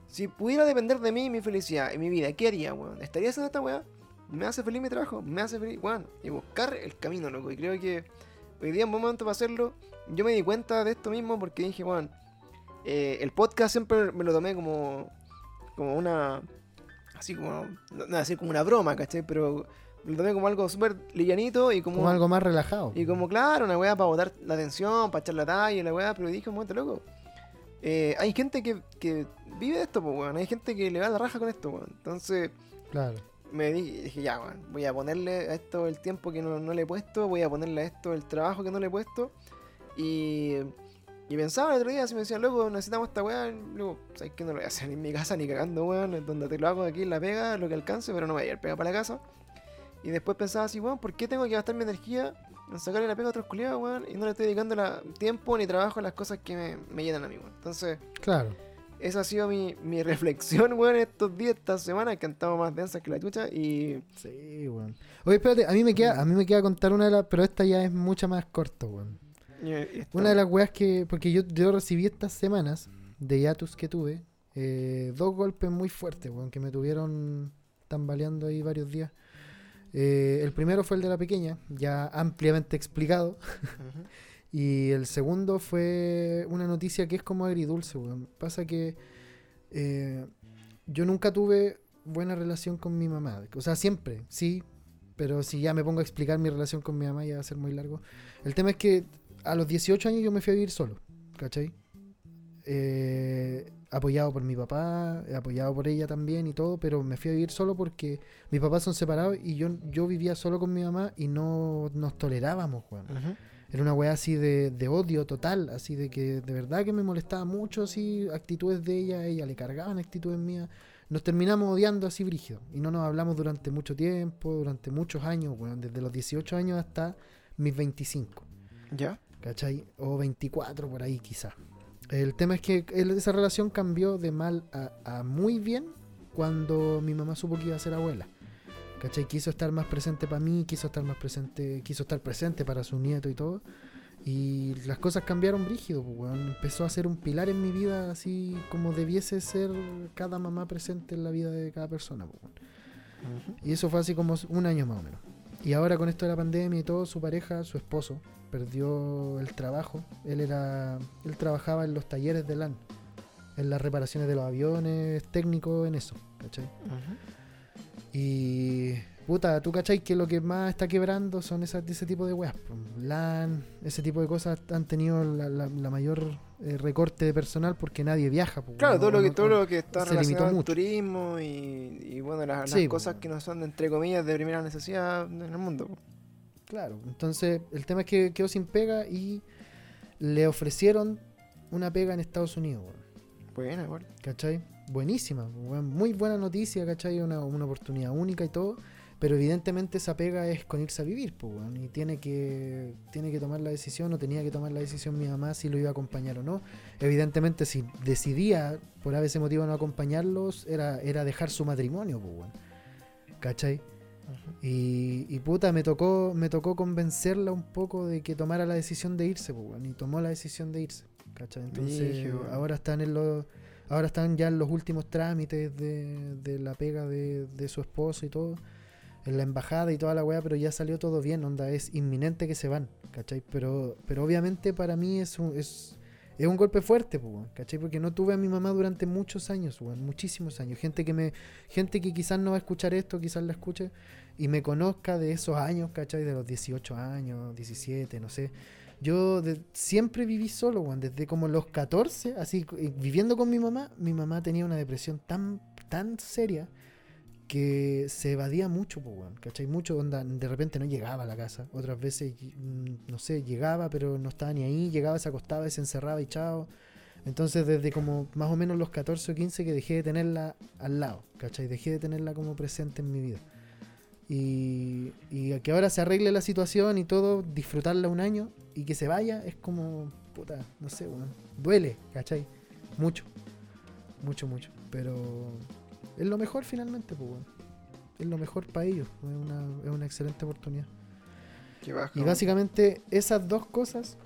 si pudiera depender de mí mi felicidad y mi vida, ¿qué haría, weón? ¿Estaría haciendo esta weá? ¿Me hace feliz mi trabajo? ¿Me hace feliz? Weón, y buscar el camino, loco. Y creo que hoy día es un buen momento para hacerlo. Yo me di cuenta de esto mismo porque dije, weón, eh, el podcast siempre me lo tomé como, como una. Así como. No, así como una broma, ¿cachai? Pero lo tomé como algo súper livianito y como. Como algo más relajado. Y como, claro, una weá para botar la atención, para echar la talla y la weá, pero dije un momento loco. Eh, hay gente que, que vive de esto, pues, weón. Hay gente que le va la raja con esto, weón. Entonces, Claro. me di- dije, ya, weón, voy a ponerle a esto el tiempo que no, no le he puesto, voy a ponerle a esto el trabajo que no le he puesto. Y, y pensaba el otro día, si me decían, loco, necesitamos esta weá, luego, ¿sabes que No lo voy a hacer en mi casa ni cagando, weón, donde te lo hago aquí en la pega, lo que alcance, pero no voy a ir pega para la casa. Y después pensaba así, weón, ¿por qué tengo que gastar mi energía en sacarle la pega a otros culiados, weón? Y no le estoy dedicando la, tiempo ni trabajo a las cosas que me, me llenan a mí, weón. Entonces, Claro. esa ha sido mi, mi <laughs> reflexión, weón, estos días, estas semanas, que han estado más densas que la chucha. Y Sí, weón. Oye, espérate, a mí me queda, a mí me queda contar una de las, pero esta ya es mucha más corta, weón. Una de las weas que, porque yo, yo recibí estas semanas de hiatus que tuve, eh, dos golpes muy fuertes, weón, que me tuvieron tambaleando ahí varios días. Eh, el primero fue el de la pequeña, ya ampliamente explicado. Ujú. <laughs> Y el segundo fue una noticia que es como agridulce, weón. Pasa que eh, yo nunca tuve buena relación con mi mamá. O sea, siempre, sí. Pero si ya me pongo a explicar mi relación con mi mamá ya va a ser muy largo. El tema es que a los 18 años yo me fui a vivir solo, ¿cachai? Eh, apoyado por mi papá, apoyado por ella también y todo, pero me fui a vivir solo porque mis papás son separados y yo, yo vivía solo con mi mamá y no nos tolerábamos, weón. Ujú. Era una weá así de, de odio total, así de que de verdad que me molestaba mucho así actitudes de ella, ella le cargaban actitudes mías. Nos terminamos odiando así brígido y no nos hablamos durante mucho tiempo, durante muchos años, weón, desde los 18 años hasta mis 25, ¿Ya? ¿cachai? O 24 por ahí quizás. El tema es que el- esa relación cambió de mal a, a muy bien cuando mi mamá supo que iba a ser abuela. ¿Cachai? Quiso estar más presente para mí, quiso estar más presente, quiso estar presente para su nieto y todo. Y las cosas cambiaron brígido, pues. Empezó a ser un pilar en mi vida, así como debiese ser cada mamá presente en la vida de cada persona, pues, weón. Ujú. Y eso fue así como un año más o menos. Y ahora con esto de la pandemia y todo, su pareja, su esposo, perdió el trabajo. Él era, él trabajaba en los talleres de LAN, en las reparaciones de los aviones, técnico en eso, ¿cachai? Ujú. Y puta, tú cachai que lo que más está quebrando son esas, ese tipo de weas. po. LAN, ese tipo de cosas han tenido la, la- la mayor eh, recorte de personal porque nadie viaja. po, Claro, todo lo que, no- todo lo que está relacionado al mucho. turismo y, y bueno, las, las Sí, cosas que no son, entre comillas, de primera necesidad en el mundo. po. Claro, entonces el tema es que quedó sin pega y le ofrecieron una pega en Estados Unidos, Buena, igual. ¿cachai? buenísima, muy buena noticia, ¿cachai? Una, una oportunidad única y todo. Pero evidentemente esa pega es con irse a vivir, pues, y tiene que, tiene que tomar la decisión, o tenía que tomar la decisión mi mamá si lo iba a acompañar o no. Evidentemente, si decidía por ese motivo no acompañarlos, era, era dejar su matrimonio, pues, weón. ¿Cachai? Y, y, puta, me tocó, me tocó convencerla un poco de que tomara la decisión de irse, pues, weón, y tomó la decisión de irse, ¿cachai? Entonces, ahora están en los ahora están ya en los últimos trámites de, de la pega de, de su esposo y todo, en la embajada y toda la weá, pero ya salió todo bien, onda, es inminente que se van, ¿cachai? Pero, pero obviamente para mí es un, es, es un golpe fuerte, ¿cachai? Porque no tuve a mi mamá durante muchos años, weón, muchísimos años. Gente que me, gente que quizás no va a escuchar esto, quizás la escuche, y me conozca de esos años, ¿cachai? De los 18 años, 17, no sé. Yo de- siempre viví solo, weón, desde como los 14, así, eh, viviendo con mi mamá, mi mamá tenía una depresión tan, tan seria que se evadía mucho, pues, ¿cachai? Mucho, onda, de repente no llegaba a la casa. Otras veces, mm, no sé, llegaba, pero no estaba ni ahí, llegaba, se acostaba se encerraba y chao. Entonces, desde como más o menos los 14 o 15 que dejé de tenerla al lado, ¿cachai? Dejé de tenerla como presente en mi vida. Y, y que ahora se arregle la situación y todo, disfrutarla un año y que se vaya, es como, puta, no sé, weón. Duele, ¿cachai? Mucho. Mucho, mucho. Pero es lo mejor finalmente, pues. Es lo mejor para ellos. Es una, es una excelente oportunidad. Qué Y básicamente esas dos cosas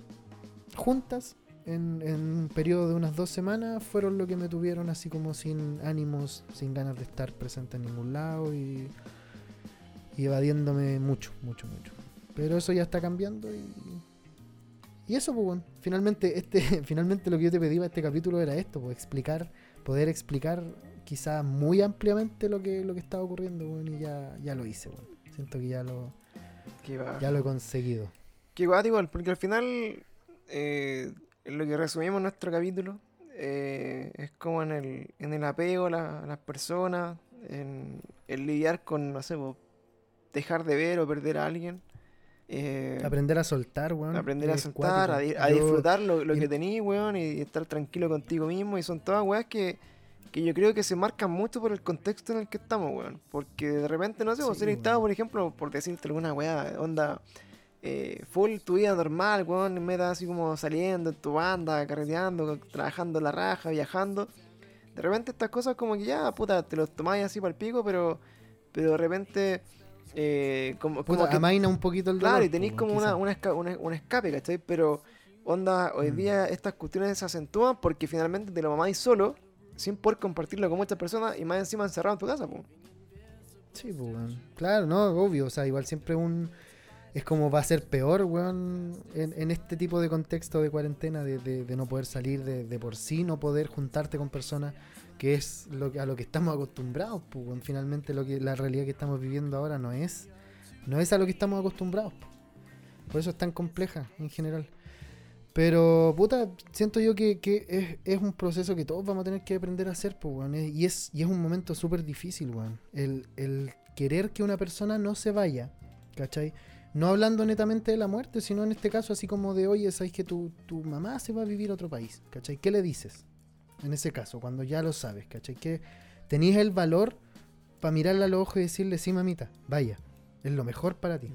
juntas en, en un periodo de unas dos semanas fueron lo que me tuvieron así como sin ánimos, sin ganas de estar presente en ningún lado y, y evadiéndome mucho, mucho, mucho. Pero eso ya está cambiando y, y eso, pues bueno, finalmente, este, <laughs> finalmente lo que yo te pedí para este capítulo era esto, pues explicar, poder explicar quizás muy ampliamente lo que, lo que estaba ocurriendo, bueno, y ya, ya lo hice, bueno. Siento que ya lo, ya lo he conseguido. Qué guay, igual, porque al final, eh, lo que resumimos en nuestro capítulo, eh, es como en el, en el apego a, la- a las personas, en el lidiar con, no sé, po, dejar de ver o perder a alguien. eh, Aprender a soltar, weón. aprender a soltar, a, di- disfrutar lo, lo que tenís, weón, y estar tranquilo contigo mismo. Y son todas weas que, que yo creo que se marcan mucho por el contexto en el que estamos, weón. Porque de repente, no sé, vos Sí, weón. por ejemplo, por decirte alguna wea, onda, eh, full tu vida normal, weón, en meta así como saliendo en tu banda, carreteando, trabajando la raja, viajando. De repente estas cosas como que ya, puta, te los tomáis así para el pico, pero, pero de repente... Eh, como, Puta, como que amaina un poquito el dolor. Claro, y tenéis como una, una esca- una- escape, ¿cachai? Pero, onda, hoy Mm. día estas cuestiones se acentúan porque finalmente te lo mamáis solo, sin poder compartirlo con muchas personas y más encima encerrado en tu casa, pues. Sí, pues, weón. Claro, no, obvio. O sea, igual siempre un. Es como va a ser peor, weón, en, en este tipo de contexto de cuarentena, de, de- de no poder salir, de, por sí no poder juntarte con personas, que es lo que, a lo que estamos acostumbrados, pues, weón. Finalmente, lo que, la realidad que estamos viviendo ahora no es, no es a lo que estamos acostumbrados. po. Por eso es tan compleja en general. Pero, puta, siento yo que, es, un proceso que todos vamos a tener que aprender a hacer, pues, weón. Y es, y es un momento súper difícil. El, querer que una persona no se vaya, ¿cachai? No hablando netamente de la muerte, sino en este caso así como de, oye, sabes que tu, tu mamá se va a vivir a otro país, ¿cachai? ¿Qué le dices? En ese caso, cuando ya lo sabes, ¿cachai? Que tenías el valor para mirarle a los ojos y decirle, sí, mamita, vaya, es lo mejor para ti.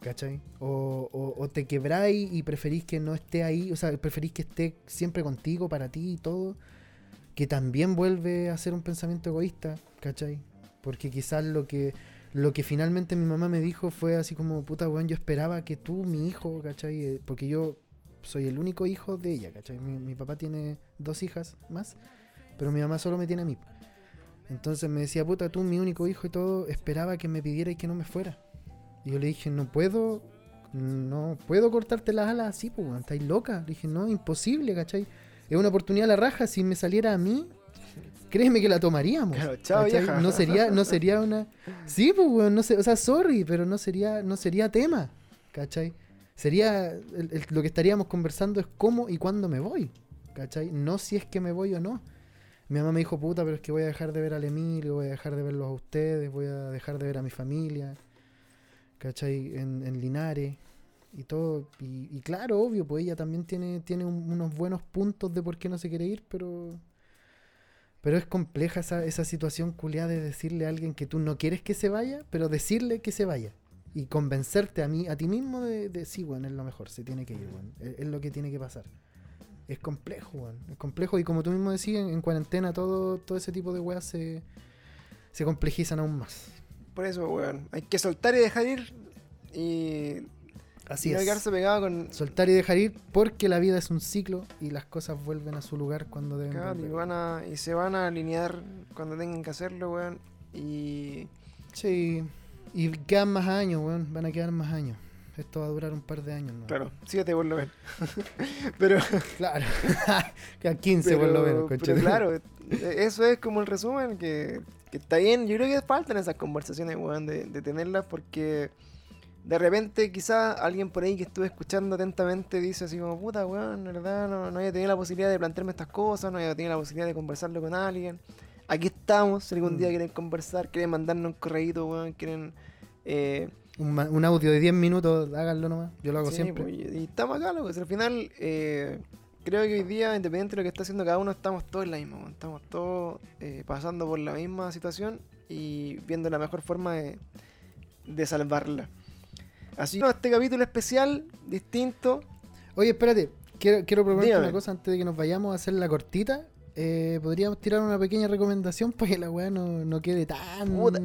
¿Cachai? O, o, o te quebráis y preferís que no esté ahí, o sea, preferís que esté siempre contigo, para ti y todo, que también vuelve a ser un pensamiento egoísta, ¿cachai? Porque quizás lo que, lo que finalmente mi mamá me dijo fue así como, puta, weón, yo esperaba que tú, mi hijo, ¿cachai? Eh, Porque yo soy el único hijo de ella, ¿cachai? Mi, mi papá tiene dos hijas más, pero mi mamá solo me tiene a mí. Entonces me decía, puta, tú, mi único hijo y todo, esperaba que me pidiera y que no me fuera. Y yo le dije, no puedo, no puedo cortarte las alas así, pues, estáis loca. Le dije, no, imposible, ¿cachai? Es una oportunidad a la raja, si me saliera a mí, créeme que la tomaríamos. Claro, chao. No sería, no sería una... Sí, pues, weón, no sé, o sea, sorry, pero no sería, no sería tema, ¿cachai? Sería, el- el- lo que estaríamos conversando es cómo y cuándo me voy, ¿cachai? No si es que me voy o no. Mi mamá me dijo, puta, pero es que voy a dejar de ver al Emilio, voy a dejar de verlos a ustedes, voy a dejar de ver a mi familia, ¿cachai? En, en Linares y todo. Y, claro, obvio, pues ella también tiene, tiene un- unos buenos puntos de por qué no se quiere ir, pero Pero es compleja esa, esa situación culiada de decirle a alguien que tú no quieres que se vaya, pero decirle que se vaya. Y convencerte a mí, a ti mismo de, de sí, weón, es lo mejor, se tiene que ir, weón. Es, lo que tiene que pasar. Es complejo, weón. Es complejo y como tú mismo decías, en, en cuarentena todo, todo ese tipo de weas se, se complejizan aún más. Por eso, weón. Hay que soltar y dejar ir. Y Así no es. quedarse pegado con. Soltar y dejar ir porque la vida es un ciclo y las cosas vuelven a su lugar cuando deben Claro, y, van a, y se van a alinear cuando tengan que hacerlo, weón. Y. Sí. Y quedan más años, weón. Van a quedar más años. Esto va a durar un par de años, ¿no? Claro, siete por lo menos. <laughs> pero. Claro. <laughs> Quedan 15 pero, por lo menos, pero claro, eh, eso es como el resumen, que, que está bien. Yo creo que faltan esas conversaciones, weón, de, de tenerlas porque de repente quizás alguien por ahí que estuve escuchando atentamente dice así como, puta, weón, la verdad no, no había tenido la posibilidad de plantearme estas cosas, no había tenido la posibilidad de conversarlo con alguien. Aquí estamos, si algún Mm. día quieren conversar, quieren mandarnos un correíto, weón, quieren... Eh, Un, audio de 10 minutos, háganlo nomás. Yo lo hago Sí, siempre. pues, y, y estamos acá, loco. al final, eh, creo que hoy día, independiente de lo que está haciendo cada uno, estamos todos en la misma. Estamos todos eh, pasando por la misma situación y viendo la mejor forma de, de salvarla. Así que este capítulo especial, distinto. Oye, espérate. Quiero, quiero proponerte Dígame. una cosa antes de que nos vayamos a hacer la cortita. Eh, podríamos tirar una pequeña recomendación <laughs> para que la weá no, no quede tan, Puta.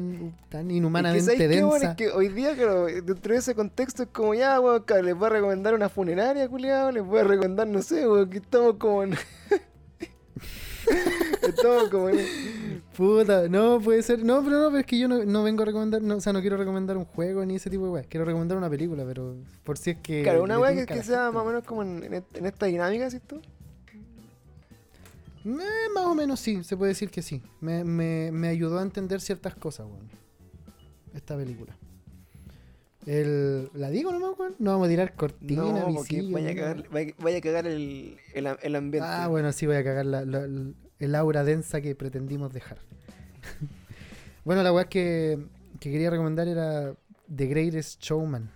tan Es que, inhumanamente ¿sabes qué, densa. Es que hoy día, claro, dentro de ese contexto es como ya, weón, les voy a recomendar una funeraria, culiado, les voy a recomendar, no sé, weón, que estamos como en... <laughs> estamos como en... Puta, no puede ser. No, pero no, pero es que yo no, no vengo a recomendar. No, o sea, no quiero recomendar un juego ni ese tipo de weá. Quiero recomendar una película, pero por si es que. Claro, una weá que, que sea más o menos como en, en est- en esta dinámica, ¿cierto? Eh, más o menos sí, se puede decir que sí. Me, me, me ayudó a entender ciertas cosas, weón. Esta película. El, ¿La digo nomás, weón? No vamos a tirar cortina, No, visillo, vaya a cagar, vaya, vaya a cagar el, el, am- el ambiente. Ah, bueno, sí voy a cagar la- el aura densa que pretendimos dejar. <laughs> bueno, la weá que, que quería recomendar era The Greatest Showman.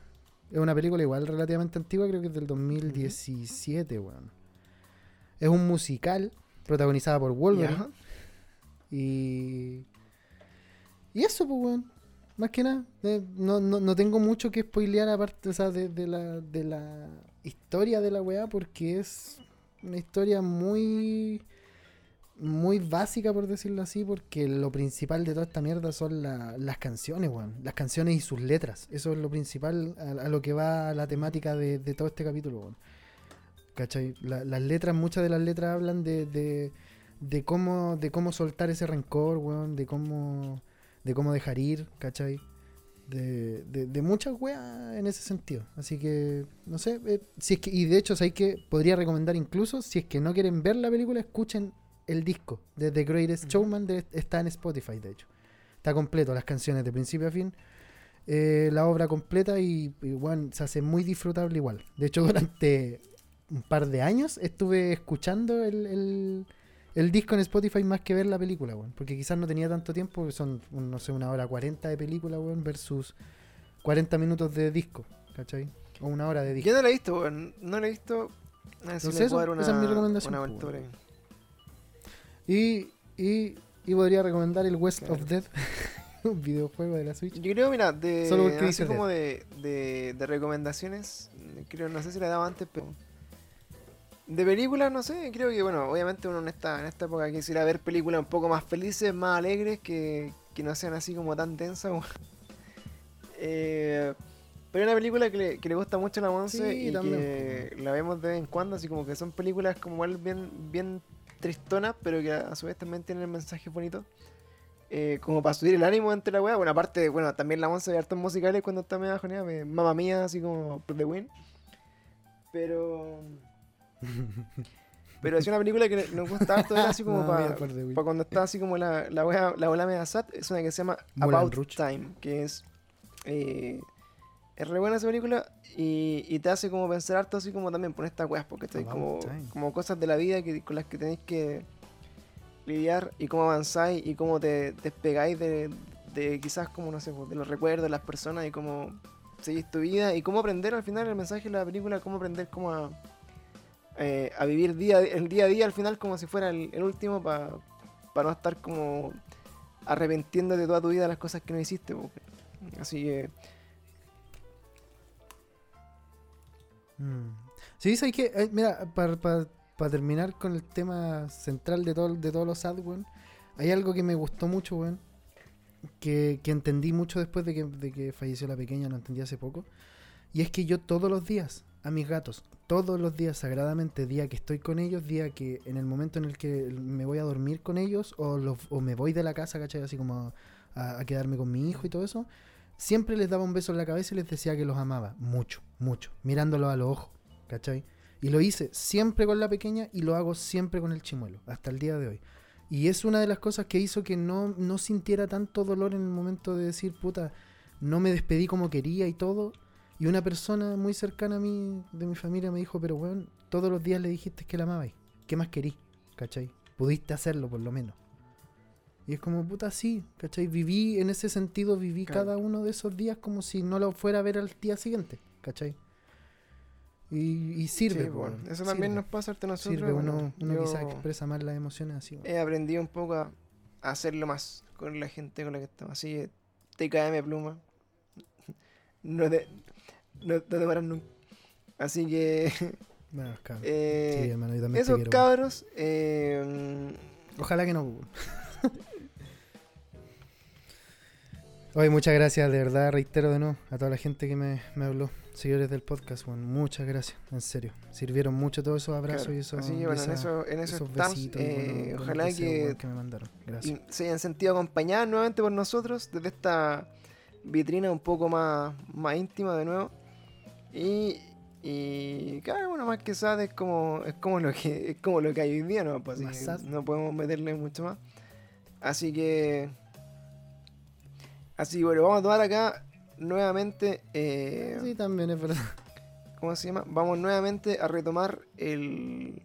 Es una película igual relativamente antigua, creo que es del 2017, weón. Es un musical protagonizada por Wolverine. Y. Y eso, pues, weón. Más que nada. Eh, no, no, no tengo mucho que spoilear aparte o sea, de, de la, de la historia de la weá, porque es una historia muy. Muy básica, por decirlo así, porque lo principal de toda esta mierda son la- las canciones, weón. Las canciones y sus letras. Eso es lo principal a, a lo que va la temática de, de todo este capítulo, weón. ¿Cachai? La- las letras, muchas de las letras hablan de, de, de cómo de cómo soltar ese rencor, weón, de cómo de cómo dejar ir, ¿cachai? De, de, de muchas weas en ese sentido. Así que, no sé, eh, si es que, y de hecho, hay que podría recomendar incluso, si es que no quieren ver la película, escuchen el disco de The Greatest. Showman, de- está en Spotify, de hecho. Está completo, las canciones de principio a fin. eh, la obra completa y, y, se hace muy disfrutable igual. De hecho, <laughs> durante un par de años estuve escuchando el, el, el disco en Spotify más que ver la película, weón. Porque quizás no tenía tanto tiempo, que son, no sé, una hora 40 de película, weón, versus 40 minutos de disco, ¿cachai? O una hora de disco. Yo no la he visto, weón. No la he visto. Si Entonces eso, una, esa es mi recomendación, una pues. Y, y, y podría recomendar el West Claro. of Dead, <laughs> un videojuego de la Switch. Yo creo, mira, de, Solo así como de, de, de recomendaciones, creo, no sé si la daba antes, pero... De películas, no sé, creo que, bueno, obviamente uno en esta, en esta época quisiera ver películas un poco más felices, más alegres, que, que no sean así como tan tensas. <laughs> Eh, pero es una película que le, que le gusta mucho a la Monse Sí, y también, que la vemos de vez en cuando, así como que son películas como bien, bien tristonas, pero que a su vez también tienen mensajes bonitos. Eh, como para subir el ánimo entre la weá. Bueno, aparte, bueno, también la Monse ve hartos musicales cuando está medio bajoneada, ve Mamma Mía, así como The Win. Pero. <laughs> Pero es una película que nos gusta harto así como <laughs> para cuando está así como la, la wea, la ola media. Es una que se llama Moulin About Rouge. Time, que es. eh, es re buena esa película y, y te hace como pensar harto así como también por estas weas, porque estáis como, Time. como cosas de la vida que, con las que tenéis que lidiar y cómo avanzáis y cómo te despegáis de, de quizás como no sé, pues, de los recuerdos de las personas y cómo seguís tu vida y cómo aprender al final el mensaje de la película, cómo aprender cómo a, eh, a vivir día, el día a día al final como si fuera el, el último para para no estar como arrepentiéndote toda tu vida de las cosas que no hiciste. Así que, Mm. Sí, ¿sabes qué? Eh, mira, para terminar con el tema central de, todo, de todos los ads, weón, hay algo que me gustó mucho, weón, que, que entendí mucho después de que, de que falleció la pequeña, lo entendí hace poco, y es que yo todos los días, a mis gatos, todos los días sagradamente, día que estoy con ellos, día que en el momento en el que me voy a dormir con ellos, o, los- o me voy de la casa, ¿cachai? Así como a, quedarme con mi hijo y todo eso, siempre les daba un beso en la cabeza y les decía que los amaba, mucho, mucho, mirándolos a los ojos, ¿cachai? Y lo hice siempre con la pequeña y lo hago siempre con el chimuelo, hasta el día de hoy. Y es una de las cosas que hizo que no, no sintiera tanto dolor en el momento de decir, puta, no me despedí como quería y todo. Y una persona muy cercana a mí, de mi familia, me dijo, pero weón, todos los días le dijiste que la amabais. ¿Qué más querí? ¿Cachai? Pudiste hacerlo por lo menos. Y es como, puta, sí, ¿cachai? Viví, en ese sentido, viví Claro. cada uno de esos días como si no lo fuera a ver al día siguiente, ¿cachai? Y, y sirve, sí, bueno, eso también sirve. nos pasa a nosotros. Sirve, bueno, uno, uno yo quizás expresa más las emociones así. weón. He aprendido un poco a hacerlo más con la gente con la que estamos. Así que TKM Pluma. No te, no, no te paras nunca. Así que. <laughs> Bueno, cabrón. eh, sí, hermano, yo también te esos quiero, weón. cabros. eh, Ojalá que no. <laughs> Oye, muchas gracias, de verdad, reitero de nuevo a toda la gente que me, me habló, seguidores del podcast, weón, muchas gracias, en serio. Sirvieron mucho todos esos abrazos claro. y esos, Así bueno, en esa- eso, en eso esos estamos. besitos eh, buenos ojalá que que me mandaron. Gracias. se hayan sentido acompañados nuevamente por nosotros desde esta vitrina un poco más, más íntima de nuevo. Y, y claro, bueno, más que sad es como, es como lo que es como lo que hay hoy día, ¿no? Pues, así sad. no podemos meterle mucho más. Así que. Así bueno, vamos a tomar acá nuevamente. eh, Sí, también es verdad. ¿Cómo se llama? Vamos nuevamente a retomar el.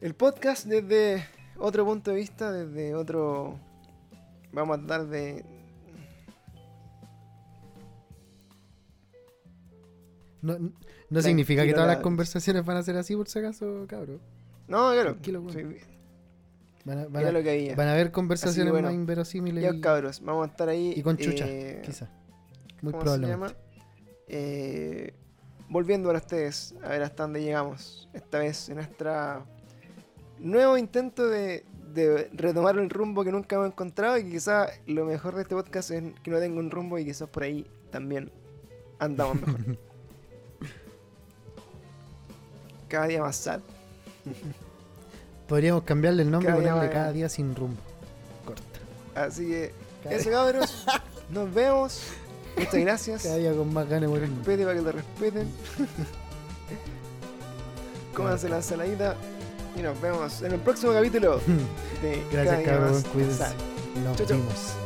El podcast desde otro punto de vista, desde otro. Vamos a tratar de. No, no significa que todas las la- conversaciones van a ser así, por si acaso, cabrón. No, claro. Sí, Van a, van a- lo que había. van a haber conversaciones bueno, más inverosímiles Ya, y, cabros, vamos a estar ahí. y con chucha, eh, quizá. Muy ¿cómo se probablemente. Eh, volviendo a ustedes, a ver hasta dónde llegamos. Esta vez en nuestra nuevo intento de, de retomar el rumbo que nunca hemos encontrado y que quizá lo mejor de este podcast es que no tenga un rumbo y quizás por ahí también andamos mejor. <laughs> Cada día más sad. Podríamos cambiarle el nombre y Cada día ponerle cada día sin rumbo. Corta. Así que Cada, eso cabros, <laughs> nos vemos. Muchas gracias. cada día con más ganas de. Respete para que te respeten. <laughs> Cómanse la ensaladita. Y nos vemos en el próximo capítulo <laughs> de Gracias. Más Cuídense. Nos Chau, chau. vimos.